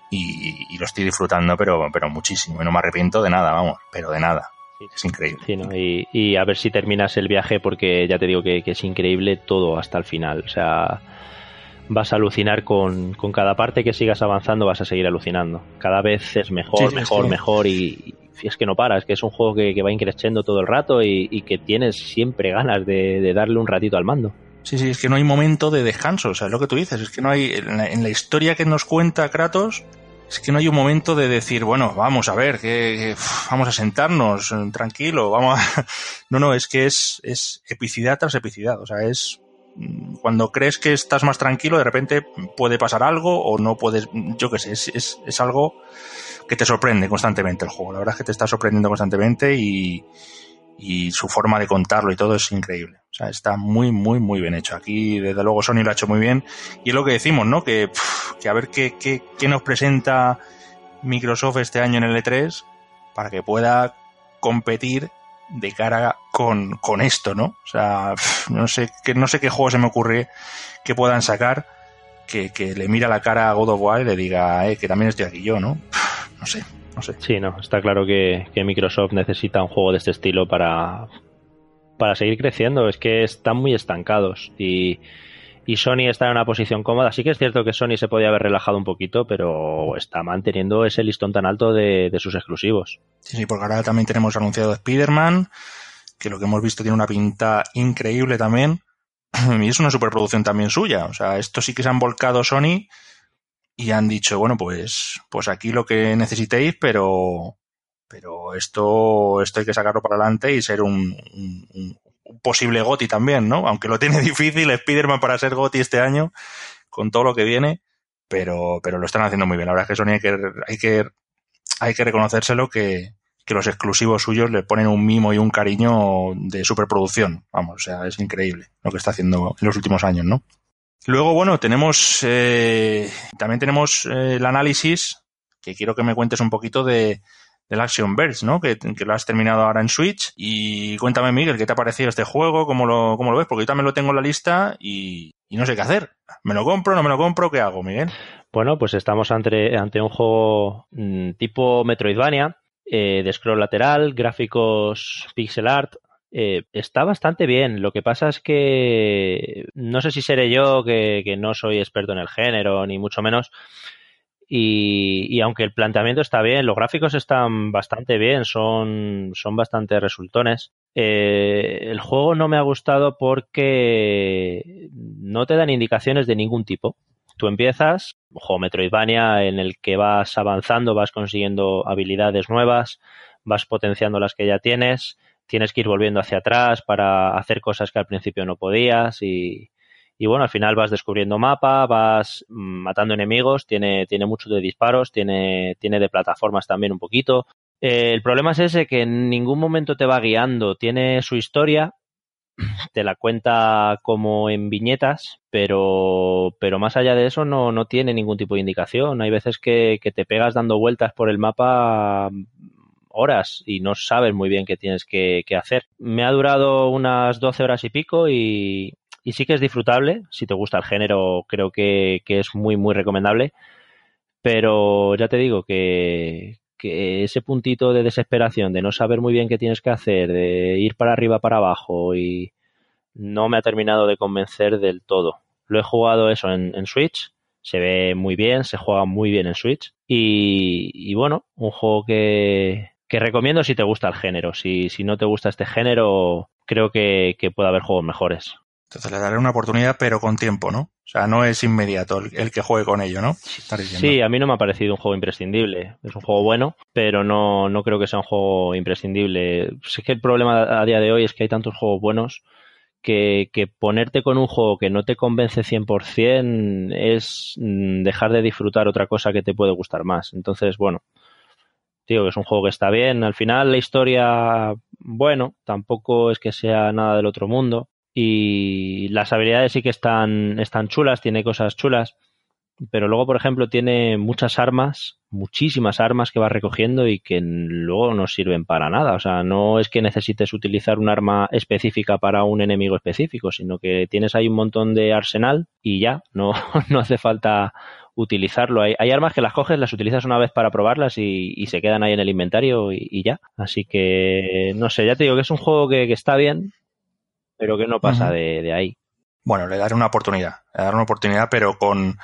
y, lo estoy disfrutando, pero, pero muchísimo. Y no me arrepiento de nada, vamos, pero de nada. Es increíble. y, a ver si terminas el viaje porque ya te digo que, es increíble todo hasta el final. O sea, vas a alucinar con, cada parte que sigas avanzando, vas a seguir alucinando. Cada vez es mejor, mejor, mejor y, es que no para, es que es un juego que, va increciendo todo el rato y, que tienes siempre ganas de, darle un ratito al mando. Sí, sí, es que no hay momento de descanso, o sea, es lo que tú dices, es que no hay, en la, historia que nos cuenta Kratos, es que no hay un momento de decir, bueno, vamos a ver, que, vamos a sentarnos, tranquilo, vamos a... No, no, es que es, es epicidad tras epicidad, o sea, es mm, cuando crees que estás más tranquilo, de repente puede pasar algo o no puedes, yo qué sé, es, es, es algo que te sorprende constantemente el juego. La verdad es que te está sorprendiendo constantemente y, su forma de contarlo y todo es increíble. O sea, está muy, muy, muy bien hecho. Aquí, desde luego, Sony lo ha hecho muy bien. Y es lo que decimos, ¿no? Que, que a ver qué, qué, qué, nos presenta Microsoft este año en el E3 para que pueda competir de cara con, con esto, ¿no? O sea, no sé, que, no sé qué juego se me ocurre que puedan sacar que, que le mira la cara a God of War y le diga, eh, que también estoy aquí yo, ¿no? No sé, no sé. Sí, no, está claro que, Microsoft necesita un juego de este estilo para, para seguir creciendo. Es que están muy estancados y, y Sony está en una posición cómoda. Sí que es cierto que Sony se podía haber relajado un poquito, pero está manteniendo ese listón tan alto de, de sus exclusivos. Sí, sí, porque ahora también tenemos anunciado Spider-Man, que lo que hemos visto tiene una pinta increíble también. Y es una superproducción también suya. O sea, esto sí que se han volcado Sony y han dicho, bueno, pues, pues aquí lo que necesitéis, pero, pero esto, esto hay que sacarlo para adelante y ser un, un, posible GOTI también, ¿no? Aunque lo tiene difícil Spider-Man para ser GOTI este año, con todo lo que viene, pero, pero lo están haciendo muy bien. La verdad es que Sony hay que, hay que, hay que reconocérselo que, que los exclusivos suyos le ponen un mimo y un cariño de superproducción. Vamos, o sea, es increíble lo que está haciendo en los últimos años, ¿no? Luego, bueno, tenemos eh, también tenemos eh, el análisis que quiero que me cuentes un poquito de del Action Verge, ¿no? Que, lo has terminado ahora en Switch. Y cuéntame, Miguel, ¿qué te ha parecido este juego? ¿Cómo lo, cómo lo ves? Porque yo también lo tengo en la lista y, no sé qué hacer. ¿Me lo compro? ¿No me lo compro? ¿Qué hago, Miguel? Bueno, pues estamos ante, ante un juego mm, tipo Metroidvania, eh, de scroll lateral, gráficos pixel art, eh, está bastante bien. Lo que pasa es que no sé si seré yo que, no soy experto en el género, ni mucho menos. Y, aunque el planteamiento está bien, los gráficos están bastante bien, son, son bastante resultones. Eh, el juego no me ha gustado porque no te dan indicaciones de ningún tipo. Tú empiezas, juego Metroidvania, en el que vas avanzando, vas consiguiendo habilidades nuevas, vas potenciando las que ya tienes tienes que ir volviendo hacia atrás para hacer cosas que al principio no podías y, bueno, al final vas descubriendo mapa, vas matando enemigos, tiene, tiene mucho de disparos, tiene, tiene de plataformas también un poquito. Eh, el problema es ese que en ningún momento te va guiando, tiene su historia, te la cuenta como en viñetas, pero, pero más allá de eso no, no tiene ningún tipo de indicación. Hay veces que, que te pegas dando vueltas por el mapa horas y no sabes muy bien qué tienes que, hacer. Me ha durado unas 12 horas y pico y, sí que es disfrutable. Si te gusta el género, creo que, es muy, muy recomendable. Pero ya te digo que ese puntito de desesperación, de no saber muy bien qué tienes que hacer, de ir para arriba, para abajo y no me ha terminado de convencer del todo. Lo he jugado eso en, Switch, se ve muy bien, se juega muy bien en Switch y, bueno, un juego que, recomiendo si te gusta el género. Si, si no te gusta este género, creo que, puede haber juegos mejores. Entonces le daré una oportunidad, pero con tiempo, ¿no? O sea, no es inmediato el, que juegue con ello, ¿no? Sí, a mí no me ha parecido un juego imprescindible. Es un juego bueno, pero no, no creo que sea un juego imprescindible. Sé que el problema a día de hoy es que hay tantos juegos buenos que, ponerte con un juego que no te convence 100% es mm, dejar de disfrutar otra cosa que te puede gustar más. Entonces, bueno, digo que es un juego que está bien. Al final la historia, bueno, tampoco es que sea nada del otro mundo. Y las habilidades sí que están, están chulas, tiene cosas chulas pero luego, por ejemplo, tiene muchas armas, muchísimas armas que vas recogiendo y que luego no sirven para nada. O sea, no es que necesites utilizar un arma específica para un enemigo específico, sino que tienes ahí un montón de arsenal y ya, no, no hace falta utilizarlo. Hay, hay, armas que las coges, las utilizas una vez para probarlas y, se quedan ahí en el inventario y, ya. Así que, no sé, ya te digo que es un juego que, está bien, pero que no pasa de, de ahí. Bueno, le daré una oportunidad, le daré una oportunidad, pero con,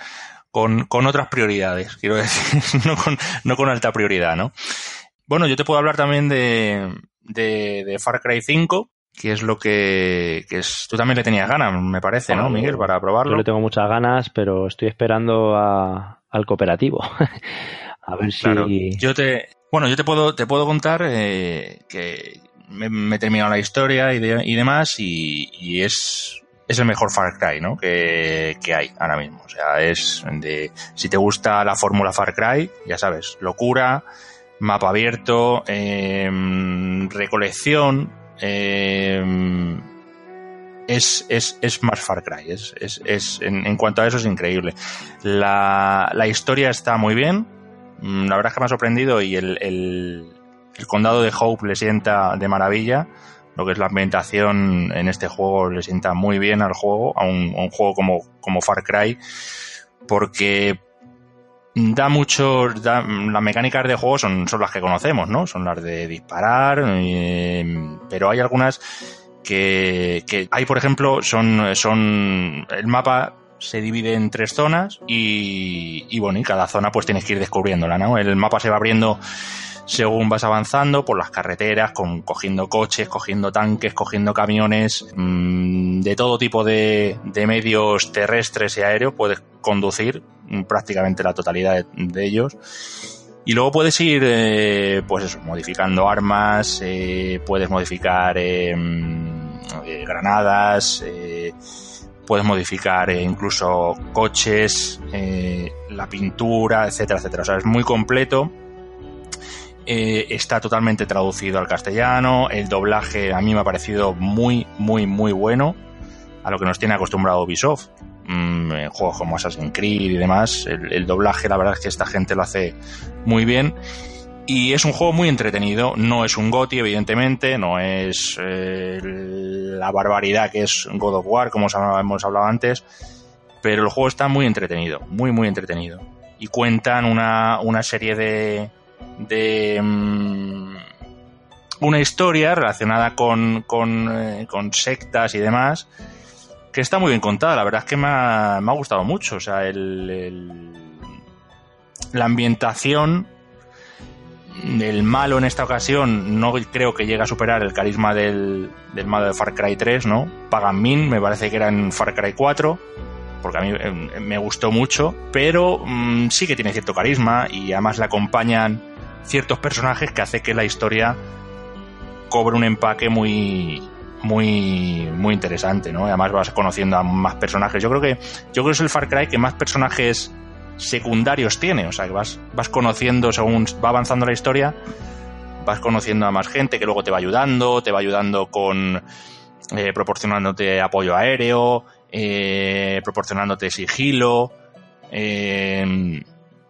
con, otras prioridades, quiero decir, no con, no con alta prioridad, ¿no? Bueno, yo te puedo hablar también de, de, Far Cry 5, que es lo que, que es, tú también le tenías ganas, me parece, ¿no, Miguel, para probarlo? Yo le tengo muchas ganas, pero estoy esperando a, al cooperativo. a ver si... yo te, bueno, yo te puedo, te puedo contar eh, que me, he terminado la historia y, y demás y, y, es es el mejor Far Cry, ¿no? Que, hay ahora mismo. O sea, es de, si te gusta la fórmula Far Cry, ya sabes, locura, mapa abierto, em, recolección, em, es, es, es, más Far Cry. Es, es, en, cuanto a eso es increíble. La, la, historia está muy bien. Mm, la verdad es que me ha sorprendido y el, el, condado de Hope le sienta de maravilla lo que es la ambientación en este juego le sienta muy bien al juego, a un, juego como, como Far Cry, porque da mucho, las mecánicas de juego son, son las que conocemos, ¿no? Son las de disparar, eh, pero hay algunas que, que hay, por ejemplo, son, son, el mapa se divide en tres zonas y, y bueno, y cada zona pues tienes que ir descubriéndola, ¿no? El mapa se va abriendo según vas avanzando por las carreteras, con, cogiendo coches, cogiendo tanques, cogiendo camiones, mmm, de todo tipo de, de, medios terrestres y aéreos, puedes conducir mm, prácticamente la totalidad de, ellos. Y luego puedes ir, eh, pues eso, modificando armas, eh, puedes modificar eh, granadas, eh, puedes modificar incluso coches, la pintura, etcétera, etcétera. O sea, es muy completo está totalmente traducido al castellano, el doblaje a mí me ha parecido muy, muy, muy bueno a lo que nos tiene acostumbrado Ubisoft. Mm, en juegos como Assassin's Creed y demás, el, doblaje la verdad es que esta gente lo hace muy bien. Y es un juego muy entretenido, no es un GOTI evidentemente, no es eh, la barbaridad que es God of War como hemos hablado antes, pero el juego está muy entretenido, muy muy entretenido. Y cuentan una, una serie de, de mm, una historia relacionada con, eh, con, sectas y demás que está muy bien contada. La verdad es que me ha, me ha gustado mucho. O sea, el, la ambientación del malo en esta ocasión no creo que llegue a superar el carisma del, del malo de Far Cry 3, ¿no? Pagan Min, me parece que era en Far Cry 4 porque a mí eh, me gustó mucho, pero mm, sí que tiene cierto carisma y además le acompañan ciertos personajes que hace que la historia cobre un empaque muy muy muy interesante, ¿no? Además vas conociendo a más personajes. Yo creo que yo creo que es el Far Cry que más personajes secundarios tiene, o sea, que vas vas conociendo según va avanzando la historia, vas conociendo a más gente que luego te va ayudando, te va ayudando con eh, proporcionándote apoyo aéreo, eh, proporcionándote sigilo, eh,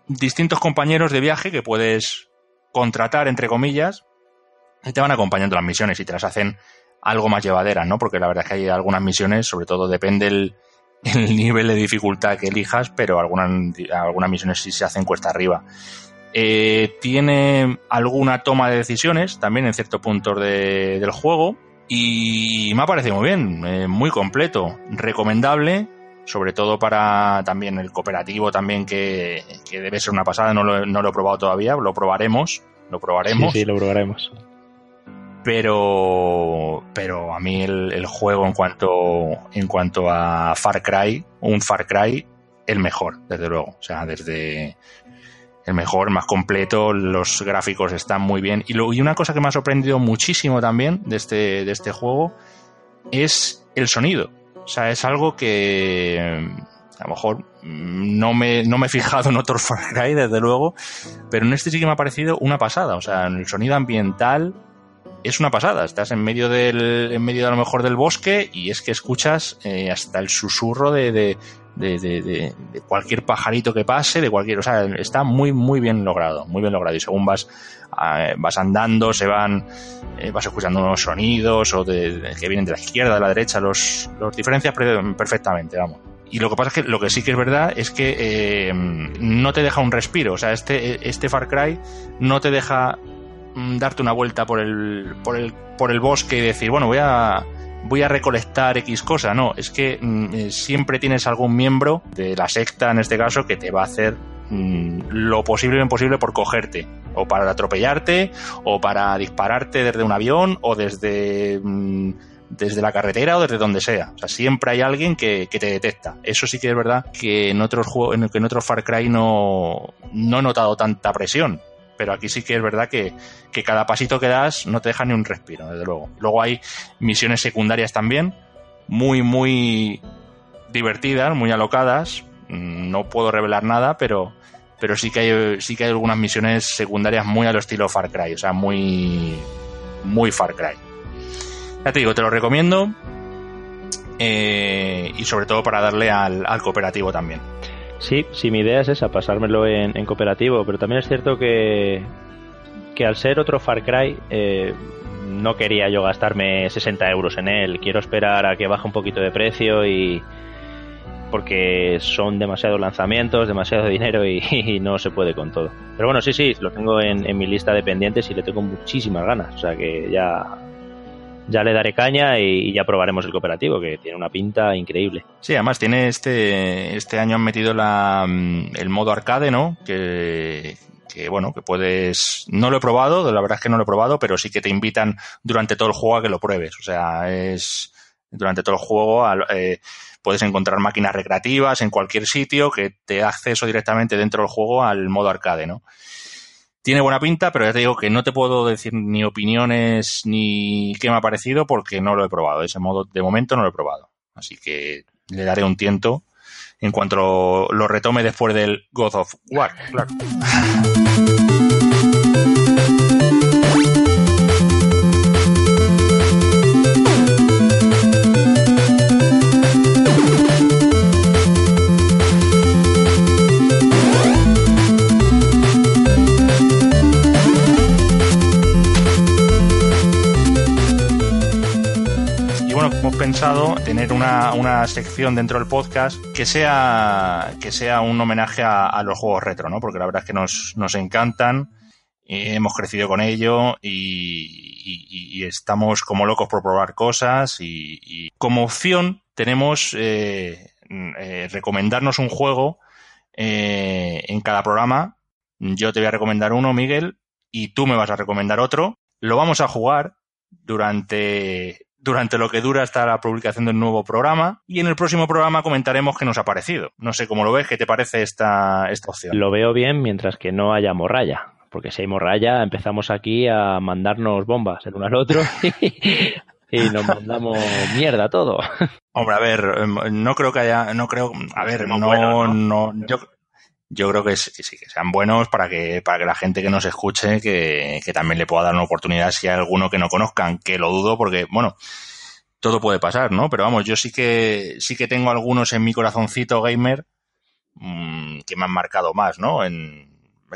distintos compañeros de viaje que puedes contratar, entre comillas, te van acompañando las misiones y te las hacen algo más llevaderas, ¿no? Porque la verdad es que hay algunas misiones, sobre todo depende el, el nivel de dificultad que elijas, pero algunas, algunas misiones sí se hacen cuesta arriba. Eh, tiene alguna toma de decisiones también en ciertos puntos de, del juego y me ha parecido muy bien, eh, muy completo, recomendable, sobre todo para también el cooperativo también que, que debe ser una pasada, no lo, no lo, he probado todavía, lo probaremos, lo probaremos. Sí, lo probaremos. Pero, pero a mí el, juego en cuanto, en cuanto a Far Cry, un Far Cry, el mejor, desde luego. O sea, desde el mejor, más completo, los gráficos están muy bien. Y, lo, y una cosa que me ha sorprendido muchísimo también de este, de este juego es el sonido. O sea, es algo que a lo mejor no me, no me he fijado en otros Far Cry, desde luego, pero en este sí que me ha parecido una pasada. O sea, el sonido ambiental es una pasada. Estás en medio del, en medio de, a lo mejor del bosque y es que escuchas eh, hasta el susurro de, de, de, cualquier pajarito que pase, de cualquier, o sea, está muy, muy bien logrado, muy bien logrado. Y según vas, eh, vas andando, se van, eh, vas escuchando unos sonidos o que vienen de la izquierda, de la derecha, los, los diferencias perfectamente, vamos. Y lo que pasa es que lo que sí que es verdad es que no te deja un respiro. O sea, este, este Far Cry no te deja darte una vuelta por el, por el, por el bosque y decir, bueno, voy a, voy a recolectar X cosa. No, es que mm, siempre tienes algún miembro de la secta, en este caso, que te va a hacer mm, lo posible e imposible por cogerte. O para atropellarte, o para dispararte desde un avión, o desde, mm, desde la carretera, o desde donde sea. O sea, siempre hay alguien que, que te detecta. Eso sí que es verdad que en otros juegos, que en otros Far Cry no, no he notado tanta presión pero aquí sí que es verdad que, que, cada pasito que das no te deja ni un respiro, desde luego. Luego hay misiones secundarias también, muy, muy divertidas, muy alocadas. No puedo revelar nada, pero, pero sí que hay, sí que hay algunas misiones secundarias muy al estilo Far Cry, o sea, muy, muy Far Cry. Ya te digo, te lo recomiendo. Eh, y sobre todo para darle al, al cooperativo también. Sí, sí, mi idea es esa, pasármelo en, en cooperativo, pero también es cierto que, que al ser otro Far Cry, eh, no quería yo gastarme 60 euros en él. Quiero esperar a que baje un poquito de precio y. porque son demasiados lanzamientos, demasiado dinero y, y no se puede con todo. Pero bueno, sí, sí, lo tengo en, en, mi lista de pendientes y le tengo muchísimas ganas. O sea que ya ya le daré caña y, ya probaremos el cooperativo, que tiene una pinta increíble. Sí, además tiene este, este año han metido la, el modo arcade, ¿no? Que, que bueno, que puedes, no lo he probado, la verdad es que no lo he probado, pero sí que te invitan durante todo el juego a que lo pruebes. O sea, es durante todo el juego eh, puedes encontrar máquinas recreativas en cualquier sitio que te da acceso directamente dentro del juego al modo arcade, ¿no? Tiene buena pinta, pero ya te digo que no te puedo decir ni opiniones ni qué me ha parecido porque no lo he probado. De ese modo, de momento no lo he probado. Así que le daré un tiento en cuanto lo retome después del God of War, claro. pensado tener una, una, sección dentro del podcast que sea, que sea un homenaje a, los juegos retro, ¿no? Porque la verdad es que nos, nos encantan, hemos crecido con ello y, estamos como locos por probar cosas y, y como opción tenemos eh, eh, recomendarnos un juego eh, en cada programa. Yo te voy a recomendar uno, Miguel, y tú me vas a recomendar otro. Lo vamos a jugar durante durante lo que dura hasta la publicación del nuevo programa y en el próximo programa comentaremos qué nos ha parecido. No sé cómo lo ves, ¿qué te parece esta, esta opción? Lo veo bien mientras que no haya morralla, porque si hay morralla empezamos aquí a mandarnos bombas el uno al otro y nos mandamos mierda todo. Hombre, a ver, no creo que haya, no creo, a ver, no, bueno, no, no, yo, yo creo que, sí, que sean buenos para que, para que la gente que nos escuche, que, que también le pueda dar una oportunidad si hay alguno que no conozcan, que lo dudo porque, bueno, todo puede pasar, ¿no? Pero vamos, yo sí que, sí que tengo algunos en mi corazoncito gamer mmm, que me han marcado más, ¿no? En,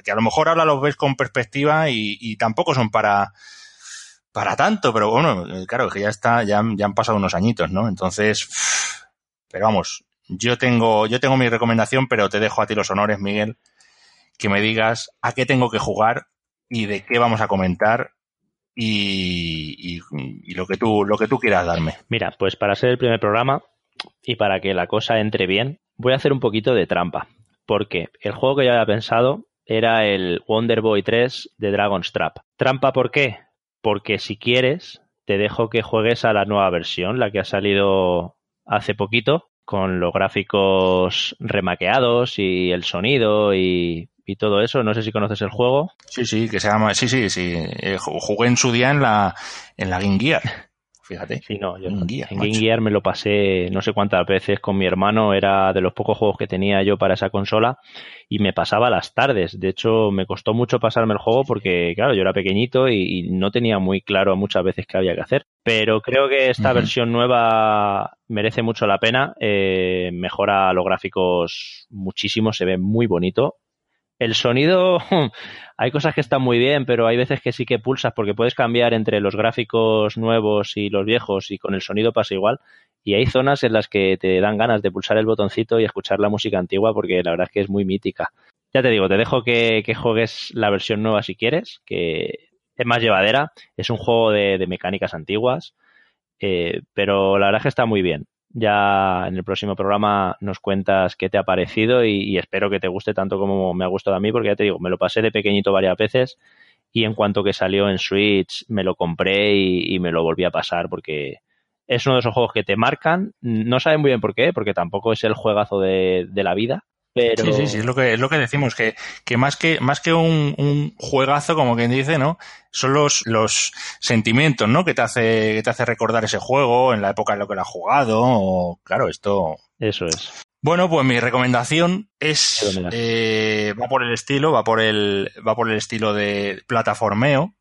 que a lo mejor ahora los ves con perspectiva y, y tampoco son para, para tanto, pero bueno, claro, que ya está, ya, ya han pasado unos añitos, ¿no? Entonces, pero vamos, yo tengo, yo tengo mi recomendación, pero te dejo a ti los honores, Miguel, que me digas a qué tengo que jugar y de qué vamos a comentar y, y, lo que tú, lo que tú quieras darme. Mira, pues para ser el primer programa y para que la cosa entre bien, voy a hacer un poquito de trampa. Porque el juego que yo había pensado era el Wonder Boy 3 de Dragon's Trap. ¿Trampa por qué? Porque si quieres, te dejo que juegues a la nueva versión, la que ha salido hace poquito, con los gráficos remaqueados y el sonido y, todo eso. No sé si conoces el juego. Sí, sí, que se llama. Sí, sí, sí. Eh, jugué en su día en la, en la Game Gear fíjate. Sí, no, yo en Game Gear me lo pasé no sé cuántas veces con mi hermano, era de los pocos juegos que tenía yo para esa consola y me pasaba las tardes. De hecho, me costó mucho pasarme el juego porque, claro, yo era pequeñito y, no tenía muy claro muchas veces qué había que hacer. Pero creo que esta versión nueva merece mucho la pena. Eh, mejora los gráficos muchísimo, se ve muy bonito. El sonido, hay cosas que están muy bien, pero hay veces que sí que pulsas porque puedes cambiar entre los gráficos nuevos y los viejos y con el sonido pasa igual. Y hay zonas en las que te dan ganas de pulsar el botoncito y escuchar la música antigua porque la verdad es que es muy mítica. Ya te digo, te dejo que, juegues la versión nueva si quieres, que es más llevadera, es un juego de, mecánicas antiguas, eh, pero la verdad es que está muy bien. Ya en el próximo programa nos cuentas qué te ha parecido y, espero que te guste tanto como me ha gustado a mí, porque ya te digo, me lo pasé de pequeñito varias veces y en cuanto que salió en Switch me lo compré y, me lo volví a pasar porque es uno de esos juegos que te marcan. No saben muy bien por qué, porque tampoco es el juegazo de la vida, Sí, sí, sí, es lo que, es lo que decimos, que, que más que, más que un, un juegazo, como quien dice, ¿no? Son los, los sentimientos, ¿no? Que te hace, que te hace recordar ese juego, en la época en la que lo has jugado, o, claro, esto. Eso es. Bueno, pues mi recomendación es, eh, va por el estilo, va por el, va por el estilo de plataformeo,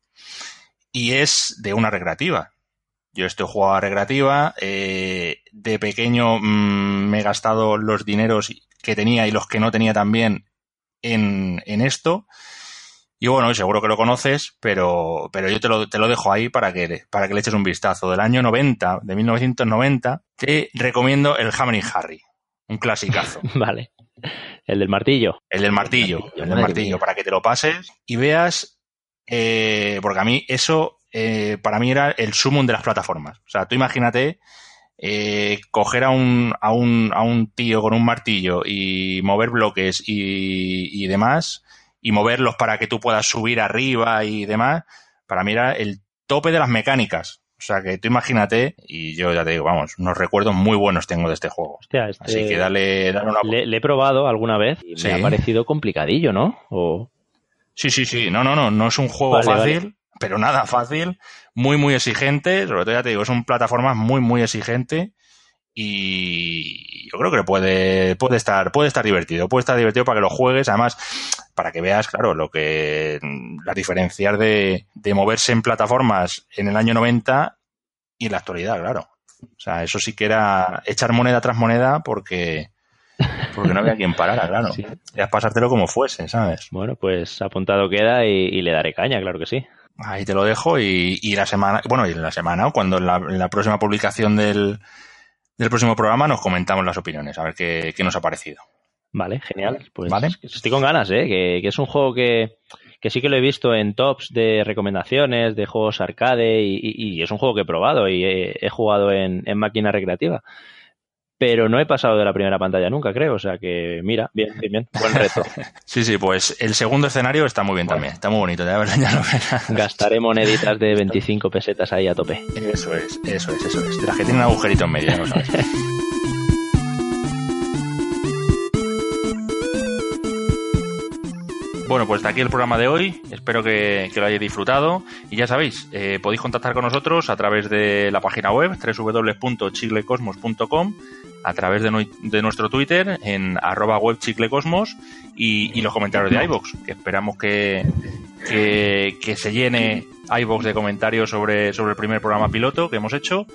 y es de una recreativa. Yo estoy jugando a recreativa, eh, de pequeño mm, me he gastado los dineros que tenía y los que no tenía también en, en esto. Y bueno, seguro que lo conoces, pero, pero yo te lo, te lo dejo ahí para que, para que le eches un vistazo. Del año 90, de 1990, te recomiendo el Hammer Harry, un clasicazo. vale. El del martillo. El del martillo, el del martillo, para que te lo pases y veas, eh, porque a mí eso, eh, para mí era el sumum de las plataformas. O sea, tú imagínate eh, coger a un, a, un, a un tío con un martillo y mover bloques y, y demás, y moverlos para que tú puedas subir arriba y demás, para mí era el tope de las mecánicas. O sea que tú imagínate, y yo ya te digo, vamos, unos recuerdos muy buenos tengo de este juego. Hostia, este Así que dale, dale una... Le, he probado alguna vez y me ha parecido complicadillo, ¿no? O... Sí, sí, sí. No, no, no. No es un juego fácil pero nada fácil, muy, muy exigente, sobre todo ya te digo, es un plataforma muy, muy exigente y yo creo que puede, puede estar, puede estar divertido, puede estar divertido para que lo juegues, además, para que veas, claro, lo que, las diferencias de, de moverse en plataformas en el año 90 y en la actualidad, claro. O sea, eso sí que era echar moneda tras moneda porque, porque no había quien parara, claro. Sí. pasártelo como fuese, ¿sabes? Bueno, pues apuntado queda y le daré caña, claro que sí. Ahí te lo dejo y, y la semana, bueno, y en la semana, cuando en la, próxima publicación del, del, próximo programa nos comentamos las opiniones, a ver qué, qué nos ha parecido. Vale, genial. Pues ¿Vale? estoy con ganas, ¿eh? Que, que, es un juego que, que sí que lo he visto en tops de recomendaciones, de juegos arcade y, y, es un juego que he probado y he, he jugado en, en máquina recreativa pero no he pasado de la primera pantalla nunca, creo. O sea que, mira, bien, bien, bien. Buen reto. sí, sí, pues el segundo escenario está muy bien también. Está muy bonito, ya, ya lo Gastaré moneditas de 25 pesetas ahí a tope. Eso es, eso es, eso es. De las que tienen un agujerito en medio, ¿no sabes? Bueno, pues hasta aquí el programa de hoy. Espero que, lo hayáis disfrutado. Y ya sabéis, eh, podéis contactar con nosotros a través de la página web www.chiglecosmos.com, a través de, nuestro Twitter en arroba web chiclecosmos y, los comentarios de iVox, que esperamos que, que, se llene iVox de comentarios sobre, sobre el primer programa piloto que hemos hecho.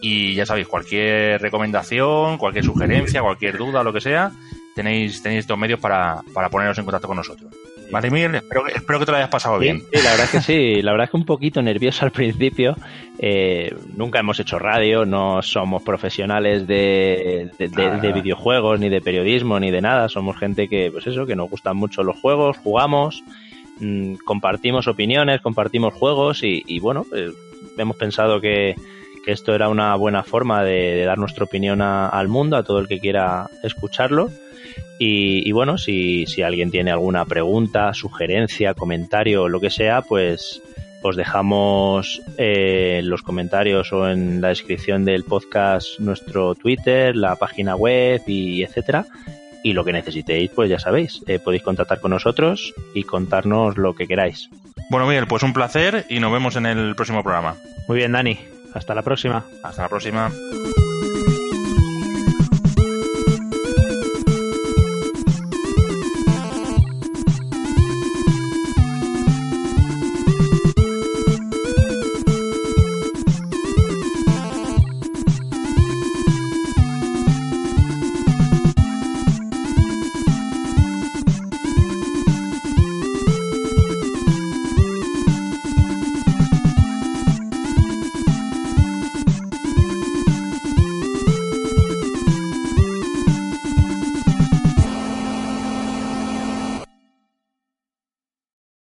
Y ya sabéis, cualquier recomendación, cualquier sugerencia, cualquier duda, lo que sea, tenéis, tenéis dos medios para, para poneros en contacto con nosotros. Vale, Miguel, espero, espero que te lo hayas pasado bien. Sí, la verdad es que sí, la verdad es que un poquito nervioso al principio. Eh, nunca hemos hecho radio, no somos profesionales de, de, de, videojuegos, ni de periodismo, ni de nada. Somos gente que, pues eso, que nos gustan mucho los juegos, jugamos, mmm, compartimos opiniones, compartimos juegos y, y bueno, pues, hemos pensado que, que, esto era una buena forma de, de dar nuestra opinión a, al mundo, a todo el que quiera escucharlo. Y, y, bueno, si, si alguien tiene alguna pregunta, sugerencia, comentario lo que sea, pues os dejamos eh, en los comentarios o en la descripción del podcast nuestro Twitter, la página web y etcétera. Y lo que necesitéis, pues ya sabéis, eh, podéis contactar con nosotros y contarnos lo que queráis. Bueno, Miguel, pues un placer y nos vemos en el próximo programa. Muy bien, Dani. Hasta la próxima. Hasta la próxima.